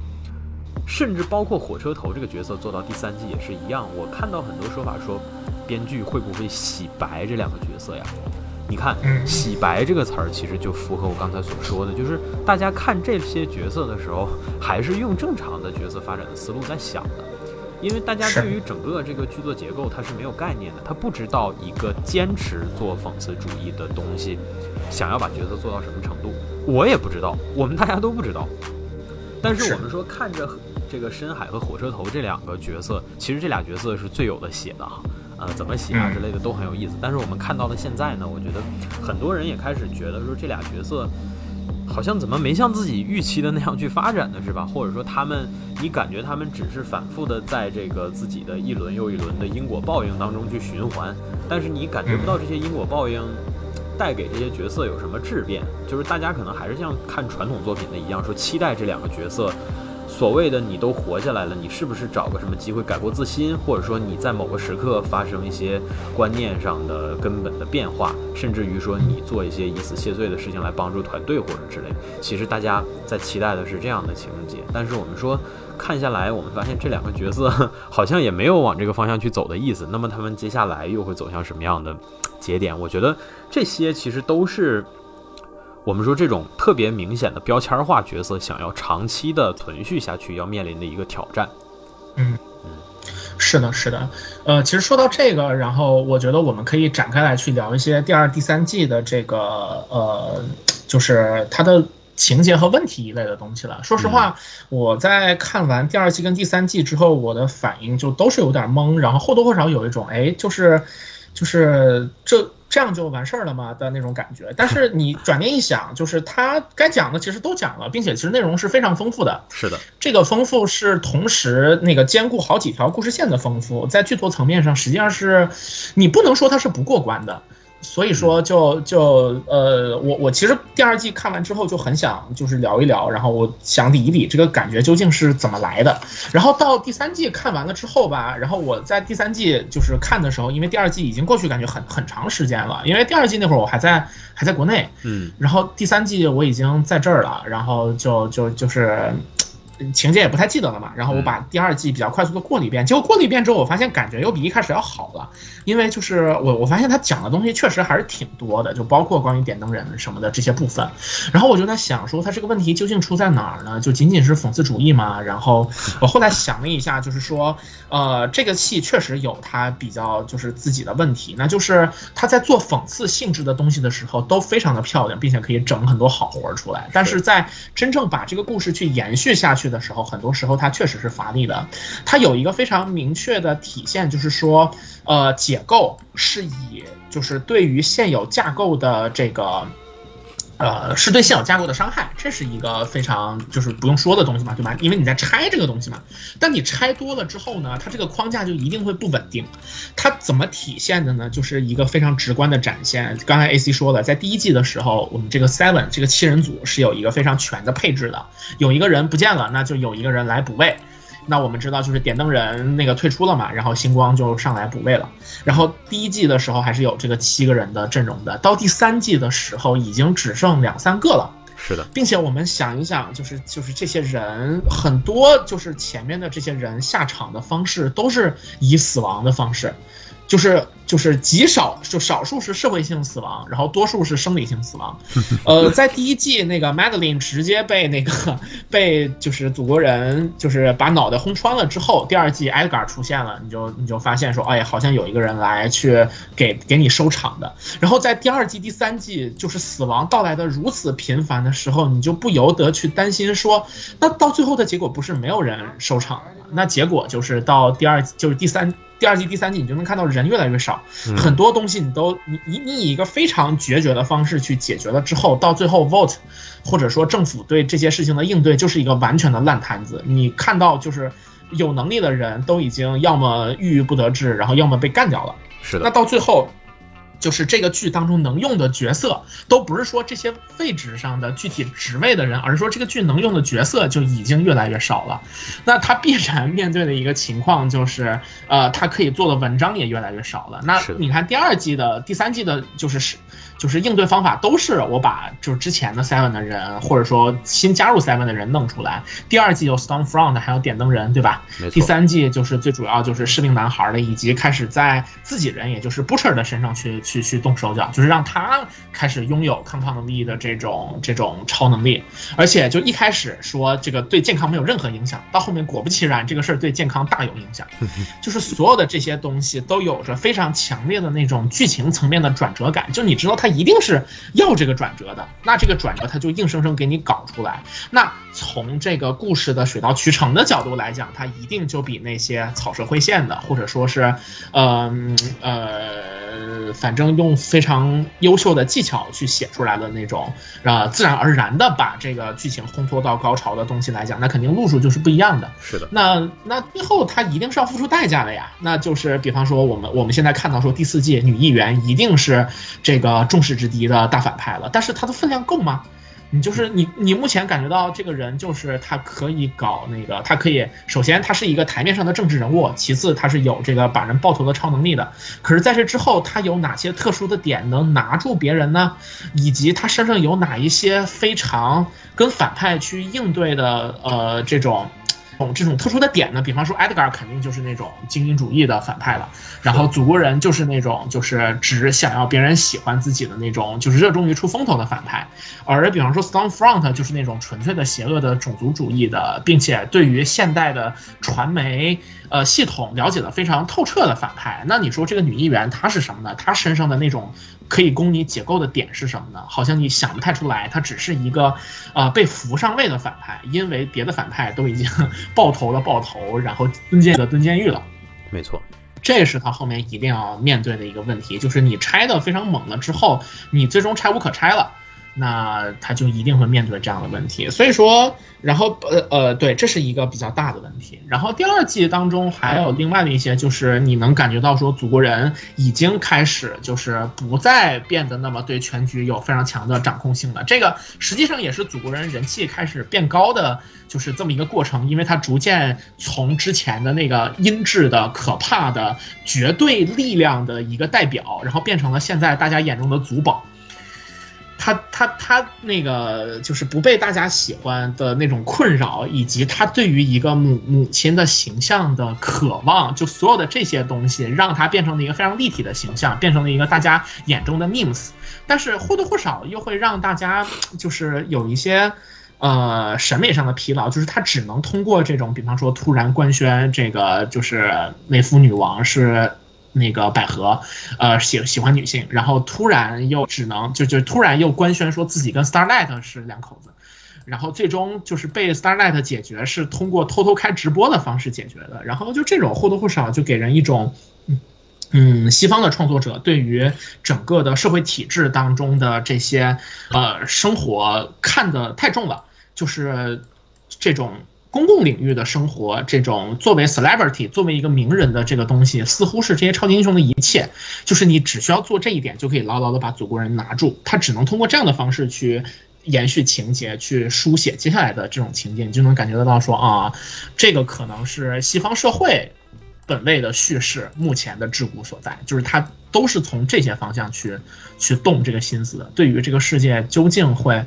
甚至包括火车头这个角色做到第三季也是一样。我看到很多说法说，编剧会不会洗白这两个角色呀？你看“洗白”这个词儿，其实就符合我刚才所说的，就是大家看这些角色的时候，还是用正常的角色发展的思路在想的，因为大家对于整个这个剧作结构它是没有概念的，他不知道一个坚持做讽刺主义的东西，想要把角色做到什么程度，我也不知道，我们大家都不知道。但是我们说看着这个深海和火车头这两个角色，其实这俩角色是最有的写的哈。呃，怎么写啊之类的都很有意思。但是我们看到了现在呢，我觉得很多人也开始觉得说这俩角色好像怎么没像自己预期的那样去发展呢，是吧？或者说他们，你感觉他们只是反复的在这个自己的一轮又一轮的因果报应当中去循环，但是你感觉不到这些因果报应带给这些角色有什么质变。就是大家可能还是像看传统作品的一样，说期待这两个角色。所谓的你都活下来了，你是不是找个什么机会改过自新，或者说你在某个时刻发生一些观念上的根本的变化，甚至于说你做一些以死谢罪的事情来帮助团队或者之类。其实大家在期待的是这样的情节，但是我们说看下来，我们发现这两个角色好像也没有往这个方向去走的意思。那么他们接下来又会走向什么样的节点？我觉得这些其实都是。我们说这种特别明显的标签化角色，想要长期的存续下去，要面临的一个挑战。嗯嗯，是的，是的。呃，其实说到这个，然后我觉得我们可以展开来去聊一些第二、第三季的这个呃，就是它的情节和问题一类的东西了。说实话，我在看完第二季跟第三季之后，我的反应就都是有点懵，然后或多或少有一种哎，就是就是这。这样就完事儿了吗的那种感觉？但是你转念一想，就是他该讲的其实都讲了，并且其实内容是非常丰富的。是的，这个丰富是同时那个兼顾好几条故事线的丰富，在剧作层面上实际上是，你不能说它是不过关的。所以说，就就呃，我我其实第二季看完之后就很想就是聊一聊，然后我想理一理这个感觉究竟是怎么来的。然后到第三季看完了之后吧，然后我在第三季就是看的时候，因为第二季已经过去感觉很很长时间了，因为第二季那会儿我还在还在国内，嗯，然后第三季我已经在这儿了，然后就就就是。情节也不太记得了嘛，然后我把第二季比较快速的过了一遍，结果过了一遍之后，我发现感觉又比一开始要好了，因为就是我我发现他讲的东西确实还是挺多的，就包括关于点灯人什么的这些部分，然后我就在想说他这个问题究竟出在哪儿呢？就仅仅是讽刺主义吗？然后 (laughs) 我后来想了一下，就是说，呃，这个戏确实有他比较就是自己的问题，那就是他在做讽刺性质的东西的时候都非常的漂亮，并且可以整很多好活出来，但是在真正把这个故事去延续下去。去的时候，很多时候它确实是乏力的。它有一个非常明确的体现，就是说，呃，解构是以就是对于现有架构的这个。呃，是对现有架构的伤害，这是一个非常就是不用说的东西嘛，对吧？因为你在拆这个东西嘛，但你拆多了之后呢，它这个框架就一定会不稳定。它怎么体现的呢？就是一个非常直观的展现。刚才 AC 说了，在第一季的时候，我们这个 Seven 这个七人组是有一个非常全的配置的，有一个人不见了，那就有一个人来补位。那我们知道，就是点灯人那个退出了嘛，然后星光就上来补位了。然后第一季的时候还是有这个七个人的阵容的，到第三季的时候已经只剩两三个了。是的，并且我们想一想，就是就是这些人很多，就是前面的这些人下场的方式都是以死亡的方式。就是就是极少就少数是社会性死亡，然后多数是生理性死亡。呃，在第一季那个 Madeline 直接被那个被就是祖国人就是把脑袋轰穿了之后，第二季 Edgar 出现了，你就你就发现说，哎，好像有一个人来去给给你收场的。然后在第二季第三季就是死亡到来的如此频繁的时候，你就不由得去担心说，那到最后的结果不是没有人收场吗，那结果就是到第二就是第三。第第二季、第三季，你就能看到人越来越少，嗯很多东西你都你你你以一个非常决绝的方式去解决了之后，到最后 vote 或者说政府对这些事情的应对就是一个完全的烂摊子。你看到就是有能力的人都已经要么郁郁不得志，然后要么被干掉了。是的，那到最后，就是这个剧当中能用的角色，都不是说这些位置上的具体职位的人，而是说这个剧能用的角色就已经越来越少了。那他必然面对的一个情况就是，呃，他可以做的文章也越来越少了。那你看第二季的、第三季的，就是是。就是应对方法都是我把就是之前的 Seven 的人，或者说新加入 Seven 的人弄出来。第二季有 Stormfront，还有点灯人，对吧？第三季就是最主要就是士兵男孩的，以及开始在自己人，也就是 Butcher 的身上去去去动手脚，就是让他开始拥有抗抗力的这种这种超能力。而且就一开始说这个对健康没有任何影响，到后面果不其然，这个事儿对健康大有影响。(laughs) 就是所有的这些东西都有着非常强烈的那种剧情层面的转折感，就你知道他一定是要这个转折的，那这个转折他就硬生生给你搞出来。那从这个故事的水到渠成的角度来讲，它一定就比那些草蛇灰线的，或者说是，嗯呃，反正用非常优秀的技巧去写出来的那种，呃，自然而然的把这个剧情烘托到高潮的东西来讲，那肯定路数就是不一样的。是的，那那最后他一定是要付出代价的呀。那就是比方说我们我们现在看到说第四季女议员一定是这个众矢之的的大反派了，但是他的分量够吗？你就是你，你目前感觉到这个人就是他可以搞那个，他可以首先他是一个台面上的政治人物，其次他是有这个把人爆头的超能力的。可是在这之后，他有哪些特殊的点能拿住别人呢？以及他身上有哪一些非常跟反派去应对的呃这种。种这种特殊的点呢，比方说 Edgar 肯定就是那种精英主义的反派了，然后祖国人就是那种就是只想要别人喜欢自己的那种，就是热衷于出风头的反派，而比方说 Stormfront 就是那种纯粹的邪恶的种族主义的，并且对于现代的传媒呃系统了解的非常透彻的反派。那你说这个女议员她是什么呢？她身上的那种可以供你解构的点是什么呢？好像你想不太出来，他只是一个呃被扶上位的反派，因为别的反派都已经爆头了爆头，然后蹲监的蹲监狱了。没错，这是他后面一定要面对的一个问题，就是你拆的非常猛了之后，你最终拆无可拆了，那他就一定会面对这样的问题。所以说，然后呃呃，对，这是一个比较大的问题。然后第二季当中还有另外的一些，就是你能感觉到说，祖国人已经开始就是不再变得那么对全局有非常强的掌控性了。这个实际上也是祖国人人气开始变高的，就是这么一个过程，因为他逐渐从之前的那个音质的、可怕的、绝对力量的一个代表，然后变成了现在大家眼中的祖宝。他他他那个就是不被大家喜欢的那种困扰，以及他对于一个母母亲的形象的渴望，就所有的这些东西，让他变成了一个非常立体的形象，变成了一个大家眼中的 memes。但是或多或少又会让大家就是有一些。呃，审美上的疲劳，就是他只能通过这种，比方说突然官宣这个就是美肤女王是那个百合，呃喜喜欢女性，然后突然又只能就就突然又官宣说自己跟 Starlight 是两口子，然后最终就是被 Starlight 解决是通过偷偷开直播的方式解决的，然后就这种或多或少就给人一种。嗯，西方的创作者对于整个的社会体制当中的这些呃生活看得太重了，就是这种公共领域的生活，这种作为 celebrity 作为一个名人的这个东西，似乎是这些超级英雄的一切，就是你只需要做这一点就可以牢牢的把祖国人拿住，他只能通过这样的方式去。延续情节，去书写接下来的这种情节，你就能感觉得到说啊，这个可能是西方社会本位的叙事目前的桎梏所在，就是他都是从这些方向去去动这个心思的。对于这个世界究竟会，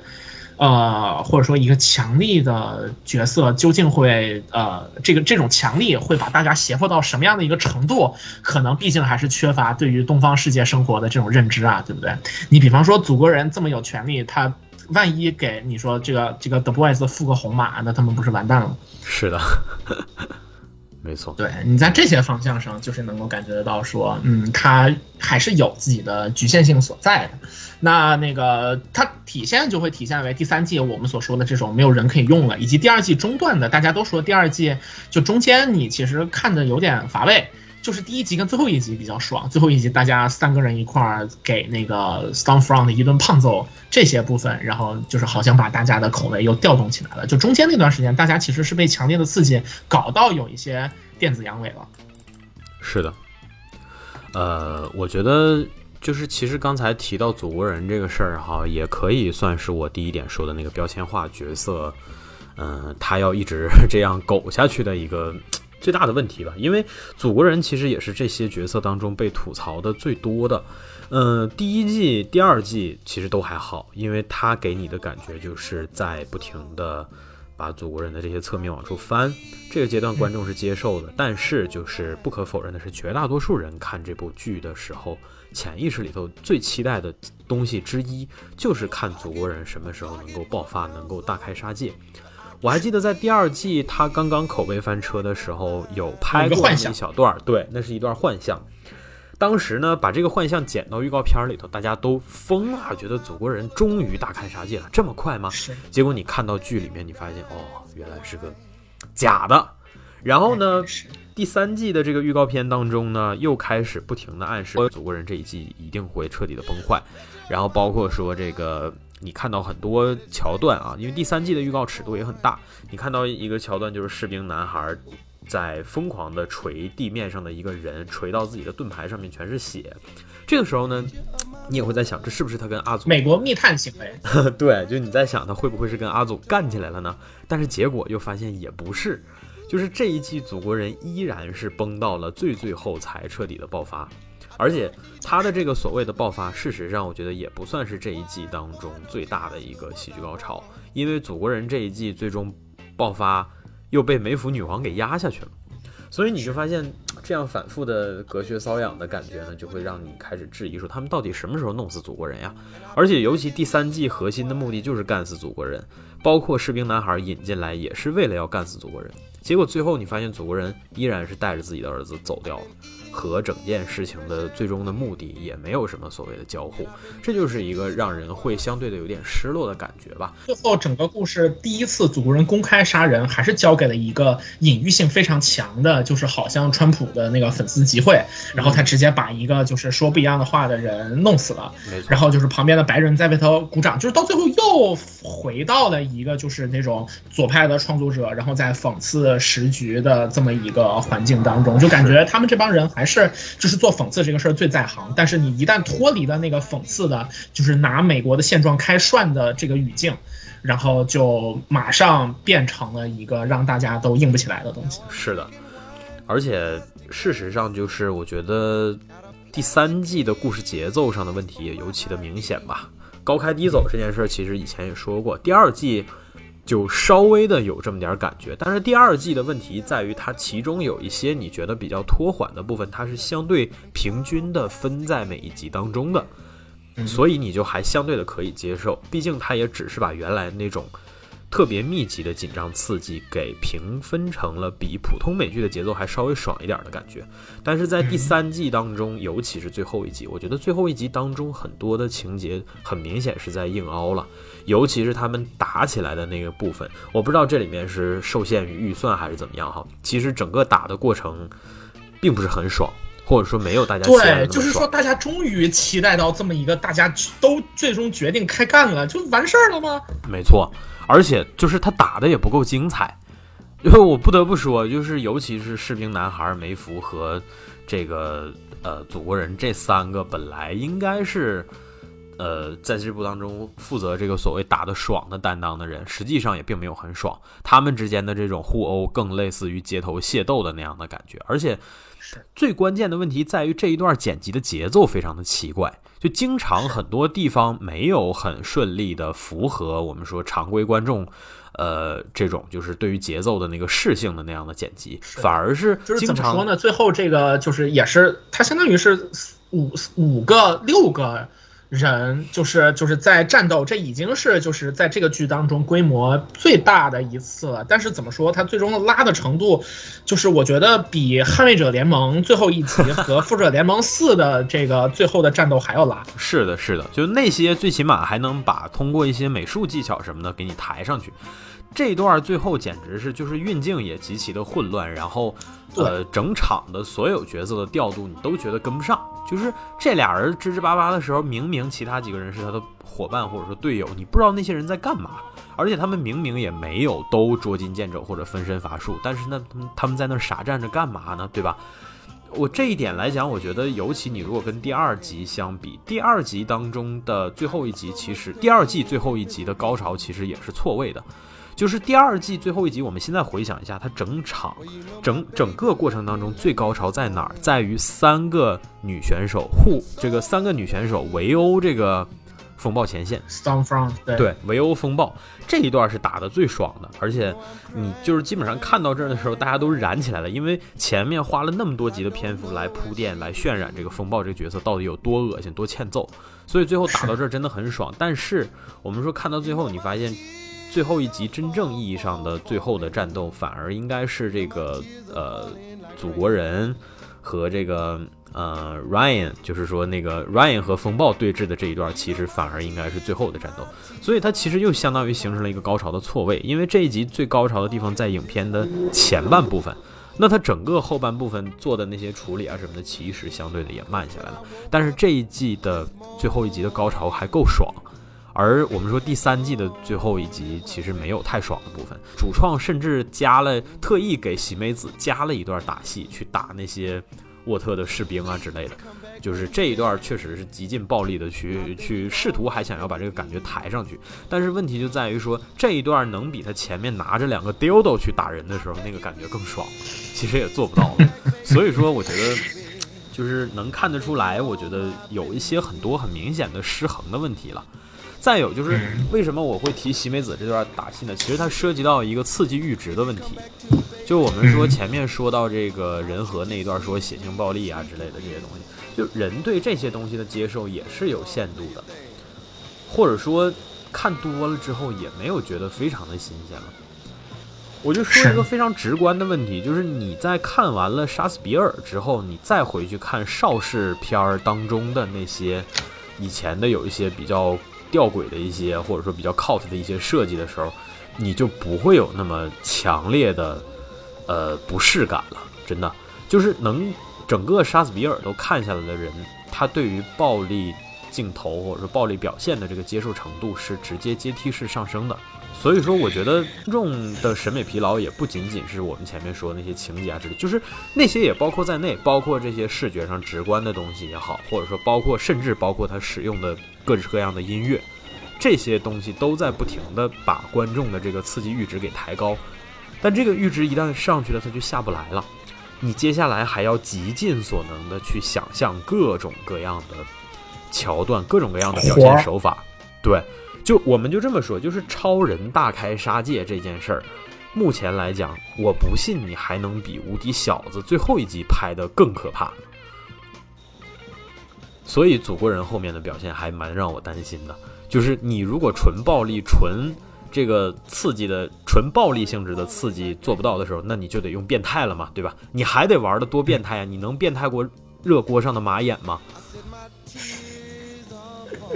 呃，或者说一个强力的角色究竟会，呃，这个这种强力会把大家胁迫到什么样的一个程度？可能毕竟还是缺乏对于东方世界生活的这种认知啊，对不对？你比方说祖国人这么有权利，他万一给你说这个这个 The Boys 复个红马，那他们不是完蛋了？是的，没错，对你在这些方向上，就是能够感觉得到说，嗯，它还是有自己的局限性所在的。那那个它体现就会体现为第三季我们所说的这种没有人可以用了，以及第二季中断的，大家都说第二季就中间你其实看的有点乏味。就是第一集跟最后一集比较爽，最后一集大家三个人一块儿给那个 Stormfront 一顿胖揍，这些部分，然后就是好像把大家的口味又调动起来了。就中间那段时间，大家其实是被强烈的刺激搞到有一些电子阳痿了。是的，呃，我觉得就是其实刚才提到祖国人这个事儿哈，也可以算是我第一点说的那个标签化角色，嗯、他要一直 (laughs) 这样苟下去的一个最大的问题吧。因为祖国人其实也是这些角色当中被吐槽的最多的。嗯，第一季、第二季其实都还好，因为他给你的感觉就是在不停的把祖国人的这些侧面往出翻，这个阶段观众是接受的。但是就是不可否认的是，绝大多数人看这部剧的时候，潜意识里头最期待的东西之一，就是看祖国人什么时候能够爆发，能够大开杀戒。我还记得在第二季他刚刚口碑翻车的时候，有拍过一小段儿，对，那是一段幻象。当时呢，把这个幻象剪到预告片里头，大家都疯了，觉得祖国人终于大开杀戒了，这么快吗？是，结果你看到剧里面，你发现哦，原来是个假的。然后呢，第三季的这个预告片当中呢，又开始不停的暗示祖国人这一季一定会彻底的崩坏，然后包括说这个你看到很多桥段啊，因为第三季的预告尺度也很大，你看到一个桥段就是士兵男孩在疯狂的捶地面上的一个人，捶到自己的盾牌上面全是血。这个时候呢，你也会在想，这是不是他跟阿祖美国密探行为。(laughs) 对，就你在想他会不会是跟阿祖干起来了呢？但是结果又发现也不是，就是这一季祖国人依然是崩到了最最后才彻底的爆发，而且他的这个所谓的爆发，事实上我觉得也不算是这一季当中最大的一个喜剧高潮，因为祖国人这一季最终爆发又被梅芙女王给压下去了。所以你就发现，这样反复的隔靴搔痒的感觉呢，就会让你开始质疑说，他们到底什么时候弄死祖国人呀？而且尤其第三季核心的目的就是干死祖国人，包括士兵男孩引进来也是为了要干死祖国人。结果最后你发现祖国人依然是带着自己的儿子走掉了，和整件事情的最终的目的也没有什么所谓的交互，这就是一个让人会相对的有点失落的感觉吧。最后整个故事第一次祖国人公开杀人，还是交给了一个隐喻性非常强的，就是好像川普的那个粉丝集会，然后他直接把一个就是说不一样的话的人弄死了，然后就是旁边的白人在为他鼓掌，就是到最后又回到了一个就是那种左派的创作者，然后在讽刺时局的这么一个环境当中，就感觉他们这帮人还是就是做讽刺这个事儿最在行，但是你一旦脱离了那个讽刺的，就是拿美国的现状开涮的这个语境。然后就马上变成了一个让大家都硬不起来的东西。是的，而且事实上就是我觉得第三季的故事节奏上的问题也尤其的明显吧。高开低走这件事儿，其实以前也说过，第二季就稍微的有这么点儿感觉，但是第二季的问题在于它其中有一些你觉得比较拖缓的部分，它是相对平均的分在每一集当中的。所以你就还相对的可以接受，毕竟它也只是把原来那种特别密集的紧张刺激给平分成了比普通美剧的节奏还稍微爽一点的感觉。但是在第三季当中，尤其是最后一集，我觉得最后一集当中很多的情节很明显是在硬凹了，尤其是他们打起来的那个部分，我不知道这里面是受限于预算还是怎么样哈。其实整个打的过程并不是很爽。或者说没有大家对，就是说大家终于期待到这么一个大家都最终决定开干了，就完事儿了吗？没错，而且就是他打的也不够精彩，(laughs) 因为我不得不说，就是尤其是士兵男孩梅芙和这个呃祖国人这三个本来应该是呃在这部当中负责这个所谓打得爽的担当的人，实际上也并没有很爽，他们之间的这种互殴更类似于街头械斗的那样的感觉，而且最关键的问题在于这一段剪辑的节奏非常的奇怪，就经常很多地方没有很顺利的符合我们说常规观众，呃，这种就是对于节奏的那个适性的那样的剪辑，反而是就是经常怎么说呢？最后这个就是也是它相当于是五五个六个人，就是就是在战斗，这已经是就是在这个剧当中规模最大的一次了。但是怎么说，它最终的拉的程度，就是我觉得比《捍卫者联盟》最后一集 (laughs) 和《复仇者联盟四》的这个最后的战斗还要拉。(laughs) 是的，是的，就那些最起码还能把通过一些美术技巧什么的给你抬上去。这一段最后简直是就是运镜也极其的混乱，然后呃整场的所有角色的调度你都觉得跟不上，就是这俩人吱吱巴巴的时候，明明其他几个人是他的伙伴或者说队友，你不知道那些人在干嘛，而且他们明明也没有都捉襟见肘或者分身乏术，但是呢他们他们在那儿傻站着干嘛呢？对吧？我这一点来讲，我觉得尤其你如果跟第二集相比，第二集当中的最后一集，其实第二季最后一集的高潮其实也是错位的。就是第二季最后一集，我们现在回想一下，它整场整整个过程当中最高潮在哪儿？在于三个女选手互这个三个女选手围殴这个风暴前线，Stormfront 对对，围殴风暴这一段是打的最爽的，而且你就是基本上看到这儿的时候，大家都燃起来了，因为前面花了那么多集的篇幅来铺垫、来渲染这个风暴这个角色到底有多恶心、多欠揍，所以最后打到这儿真的很爽。但是我们说看到最后，你发现最后一集真正意义上的最后的战斗，反而应该是这个呃祖国人和这个呃 Ryan，就是说那个 Ryan 和风暴对峙的这一段，其实反而应该是最后的战斗。所以它其实又相当于形成了一个高潮的错位，因为这一集最高潮的地方在影片的前半部分，那它整个后半部分做的那些处理啊什么的，其实相对的也慢下来了。但是这一季的最后一集的高潮还够爽，而我们说第三季的最后一集其实没有太爽的部分，主创甚至加了特意给喜美子加了一段打戏，去打那些沃特的士兵啊之类的。就是这一段确实是极尽暴力的去 (laughs) 去试图还想要把这个感觉抬上去，但是问题就在于说这一段能比他前面拿着两个 dildo 去打人的时候那个感觉更爽，其实也做不到了。(laughs) 所以说我觉得就是能看得出来，我觉得有一些很多很明显的失衡的问题了。再有就是为什么我会提喜美子这段打戏呢？其实它涉及到一个刺激阈值的问题。就我们说前面说到这个人和那一段说血腥暴力啊之类的这些东西，就人对这些东西的接受也是有限度的，或者说看多了之后也没有觉得非常的新鲜了。我就说一个非常直观的问题，就是你在看完了杀死比尔之后，你再回去看邵氏片儿当中的那些以前的有一些比较吊诡的一些，或者说比较 cult 的一些设计的时候，你就不会有那么强烈的呃不适感了。真的，就是能整个杀死比尔都看下来的人，他对于暴力镜头或者说暴力表现的这个接受程度是直接阶梯式上升的。所以说，我觉得观众的审美疲劳也不仅仅是我们前面说的那些情节啊之类，就是那些也包括在内，包括这些视觉上直观的东西也好，或者说包括甚至包括他使用的各式各样的音乐，这些东西都在不停的把观众的这个刺激阈值给抬高。但这个阈值一旦上去了，它就下不来了。你接下来还要极尽所能的去想象各种各样的桥段，各种各样的表现手法。对，就我们就这么说，就是超人大开杀戒这件事儿，目前来讲，我不信你还能比无敌小子最后一集拍的更可怕。所以祖国人后面的表现还蛮让我担心的，就是你如果纯暴力、纯这个刺激的、纯暴力性质的刺激做不到的时候，那你就得用变态了嘛，对吧？你还得玩的多变态啊！你能变态过热锅上的马眼吗？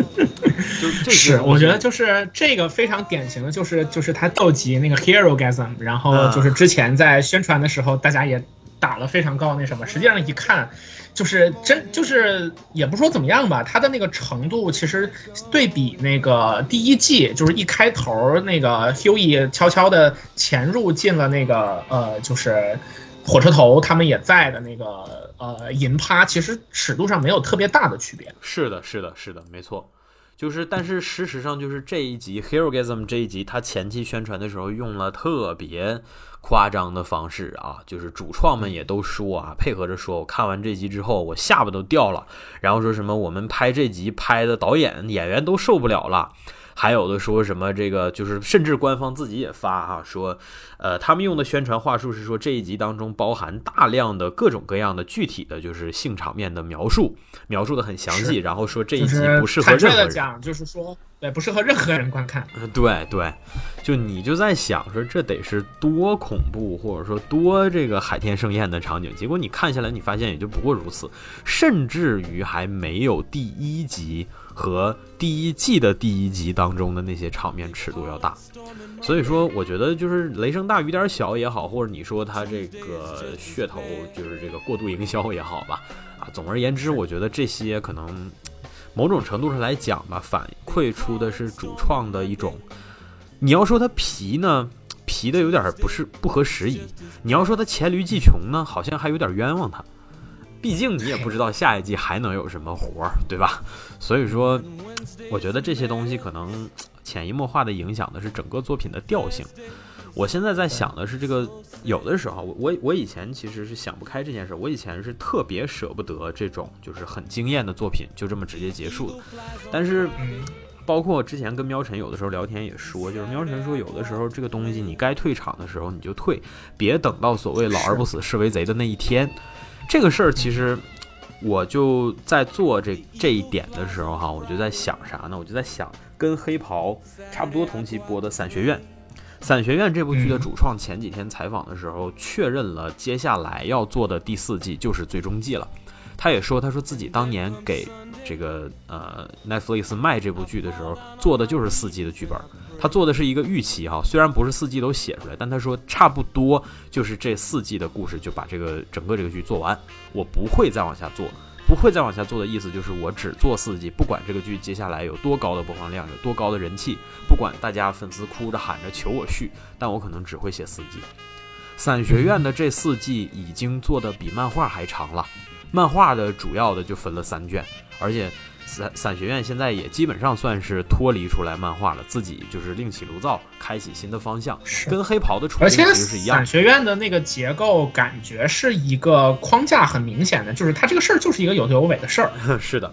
(laughs) 就是，我觉得就是这个非常典型的，就是就是他斗级那个 hero gasm，然后就是之前在宣传的时候，大家也打了非常高那什么，实际上一看，就是真就是也不说怎么样吧，他的那个程度其实对比那个第一季，就是一开头那个 Hughie 悄悄的潜入进了那个呃就是。火车头他们也在的那个呃银趴，其实尺度上没有特别大的区别。是的，是的，是的，没错。就是，但是事实上，就是这一集《Heroism》这一集，他前期宣传的时候用了特别夸张的方式啊，就是主创们也都说啊，配合着说，我看完这集之后，我下巴都掉了，然后说什么我们拍这集拍的导演演员都受不了了。还有的说什么这个就是，甚至官方自己也发啊，说，呃，他们用的宣传话术是说这一集当中包含大量的各种各样的具体的就是性场面的描述，描述的很详细，然后说这一集不适合任何人。的讲，就是说，对，不适合任何人观看。呃对对，就你就在想说这得是多恐怖，或者说多这个海天盛宴的场景，结果你看下来，你发现也就不过如此，甚至于还没有第一集和第一季的第一集当中的那些场面尺度要大。所以说，我觉得就是雷声大雨点小也好，或者你说它这个噱头就是这个过度营销也好吧，啊，总而言之，我觉得这些可能某种程度上来讲吧，反馈出的是主创的一种。你要说它皮呢，皮的有点不是不合时宜；你要说它黔驴技穷呢，好像还有点冤枉它。毕竟你也不知道下一季还能有什么活儿，对吧？(laughs) 所以说，我觉得这些东西可能潜移默化的影响的是整个作品的调性。我现在在想的是，这个有的时候，我我以前其实是想不开这件事，我以前是特别舍不得这种就是很惊艳的作品就这么直接结束的。但是，包括之前跟喵晨有的时候聊天也说，就是喵晨说有的时候这个东西你该退场的时候你就退，别等到所谓老而不死是为贼的那一天。这个事儿其实我就在做这这一点的时候哈，我就在想啥呢？我就在想跟黑袍差不多同期播的《伞学院》。《伞学院》这部剧的主创前几天采访的时候确认了，接下来要做的第四季就是最终季了。他也说，他说自己当年给这个呃 Netflix 卖这部剧的时候做的就是四季的剧本，他做的是一个预期哈，虽然不是四季都写出来，但他说差不多就是这四季的故事就把这个整个这个剧做完，我不会再往下做。不会再往下做的意思就是我只做四季，不管这个剧接下来有多高的播放量，有多高的人气，不管大家粉丝哭着喊着求我续，但我可能只会写四季。伞学院的这四季已经做的比漫画还长了，漫画的主要的就分了三卷，而且伞伞学院现在也基本上算是脱离出来漫画了，自己就是另起炉灶，开启新的方向，跟黑袍的处境其实是一样伞的。学院的那个结构感觉是一个框架很明显的，就是它这个事儿就是一个有头有尾的事儿。(laughs) 是的，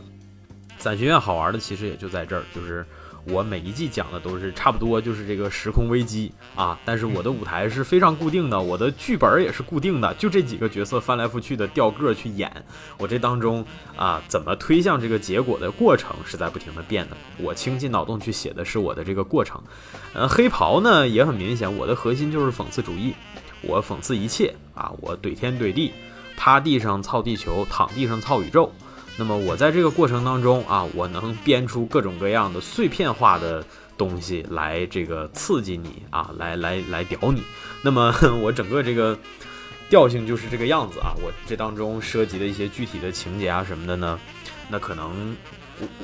伞学院好玩的其实也就在这儿，就是我每一季讲的都是差不多就是这个时空危机啊，但是我的舞台是非常固定的，我的剧本也是固定的，就这几个角色翻来覆去的调个儿去演，我这当中啊怎么推向这个结果的过程是在不停的变的，我倾尽脑洞去写的是我的这个过程。呃，黑袍呢也很明显，我的核心就是讽刺主义，我讽刺一切啊，我怼天怼地，趴地上操地球，躺地上操宇宙。那么我在这个过程当中啊，我能编出各种各样的碎片化的东西来这个刺激你啊，来来来屌你。那么 (laughs) 我整个这个调性就是这个样子啊。我这当中涉及的一些具体的情节啊什么的呢，那可能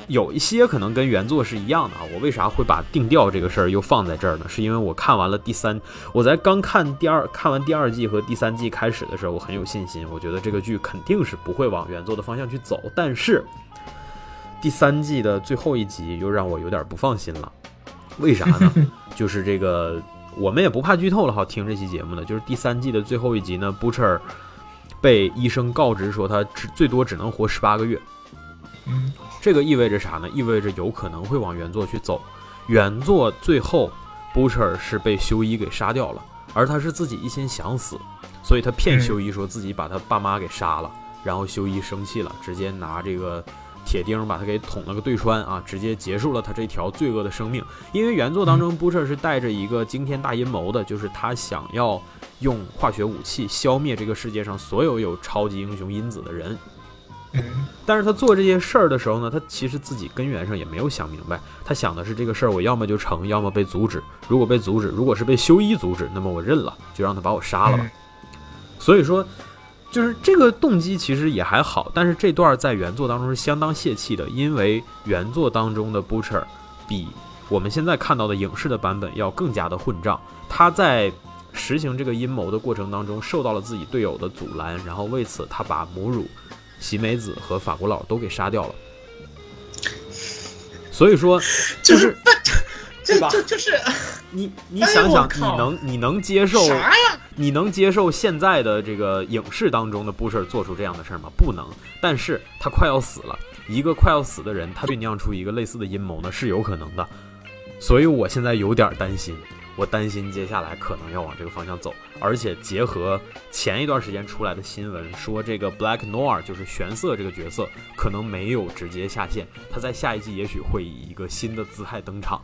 有一些可能跟原作是一样的啊。我为啥会把定调这个事儿又放在这儿呢？是因为我看完了第三，我在刚看第二看完第二季和第三季开始的时候，我很有信心，我觉得这个剧肯定是不会往原作的方向去走。但是第三季的最后一集又让我有点不放心了，为啥呢？就是这个我们也不怕剧透了哈，听这期节目呢，就是第三季的最后一集呢，Butcher 被医生告知说他只最多只能活十八个月。嗯，这个意味着啥呢？意味着有可能会往原作去走。原作最后，Butcher 是被修一给杀掉了，而他是自己一心想死，所以他骗嗯修一说自己把他爸妈给杀了，然后修一生气了，直接拿这个铁钉把他给捅了个对穿啊，直接结束了他这条罪恶的生命。因为原作当中，Butcher 是带着一个惊天大阴谋的，就是他想要用化学武器消灭这个世界上所有有超级英雄因子的人。嗯 (laughs) 但是他做这些事儿的时候呢，他其实自己根源上也没有想明白，他想的是这个事儿我要么就成，要么被阻止。如果被阻止，如果是被修一阻止，那么我认了，就让他把我杀了吧。嗯所以说，就是这个动机其实也还好，但是这段在原作当中是相当泄气的，因为原作当中的 Butcher 比我们现在看到的影视的版本要更加的混账。他在实行这个阴谋的过程当中，受到了自己队友的阻拦，然后为此他把母乳、喜美子和法国佬都给杀掉了。所以说，(laughs) 就就是对吧就就就是你你哎想想，你能你能接受啥呀？你能接受现在的这个影视当中的布什做出这样的事儿吗？不能。但是他快要死了，一个快要死的人，他酝酿出一个类似的阴谋呢，是有可能的。所以我现在有点担心，我担心接下来可能要往这个方向走，而且结合前一段时间出来的新闻，说这个 Black Noir 就是玄色这个角色可能没有直接下线，他在下一季也许会以一个新的姿态登场。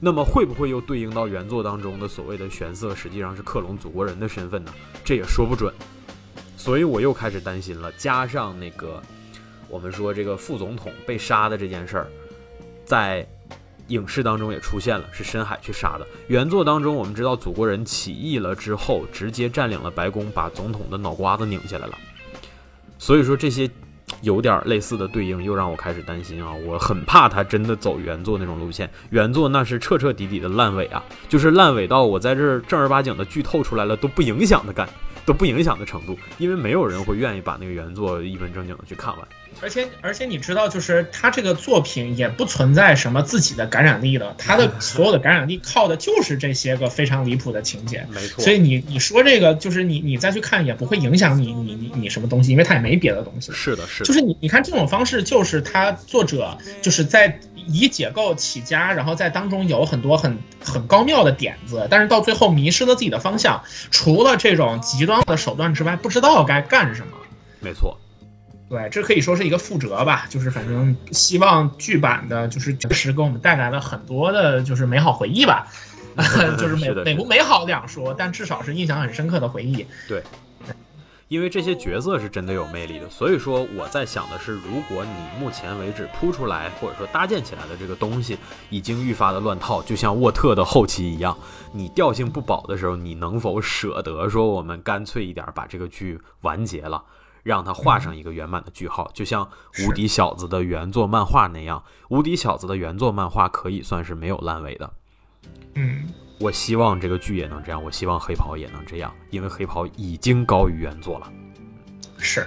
那么会不会又对应到原作当中的所谓的玄色，实际上是克隆祖国人的身份呢？这也说不准。所以我又开始担心了。加上那个，我们说这个副总统被杀的这件事儿，在影视当中也出现了，是深海去杀的。原作当中，我们知道祖国人起义了之后，直接占领了白宫，把总统的脑瓜子拧下来了。所以说这些有点类似的对应，又让我开始担心啊！我很怕他真的走原作那种路线。原作那是彻彻底底的烂尾啊，就是烂尾到我在这儿正儿八经的剧透出来了都不影响的感，都不影响的程度，因为没有人会愿意把那个原作一本正经的去看完。而且而且你知道，就是他这个作品也不存在什么自己的感染力的，他的 (laughs) 所有的感染力靠的就是这些个非常离谱的情节。没错所以你你说这个，就是你你再去看也不会影响你你你你什么东西，因为他也没别的东西。是的，是的，就是你你看这种方式，就是他作者就是在以解构起家，然后在当中有很多很很高妙的点子，但是到最后迷失了自己的方向，除了这种极端的手段之外，不知道该干什么。没错。对，这可以说是一个覆辙吧，就是反正希望剧版的，就是确实给我们带来了很多的，就是美好回忆吧，(laughs) 就是美是美不美好两说，但至少是印象很深刻的回忆。对，因为这些角色是真的有魅力的，所以说我在想的是，如果你目前为止铺出来或者说搭建起来的这个东西已经愈发的乱套，就像沃特的后期一样，你调性不保的时候，你能否舍得说我们干脆一点把这个剧完结了，让它画上一个圆满的句号？就像《无敌小子》的原作漫画那样，《无敌小子》的原作漫画可以算是没有烂尾的。嗯，我希望这个剧也能这样，我希望黑袍也能这样，因为黑袍已经高于原作了。是。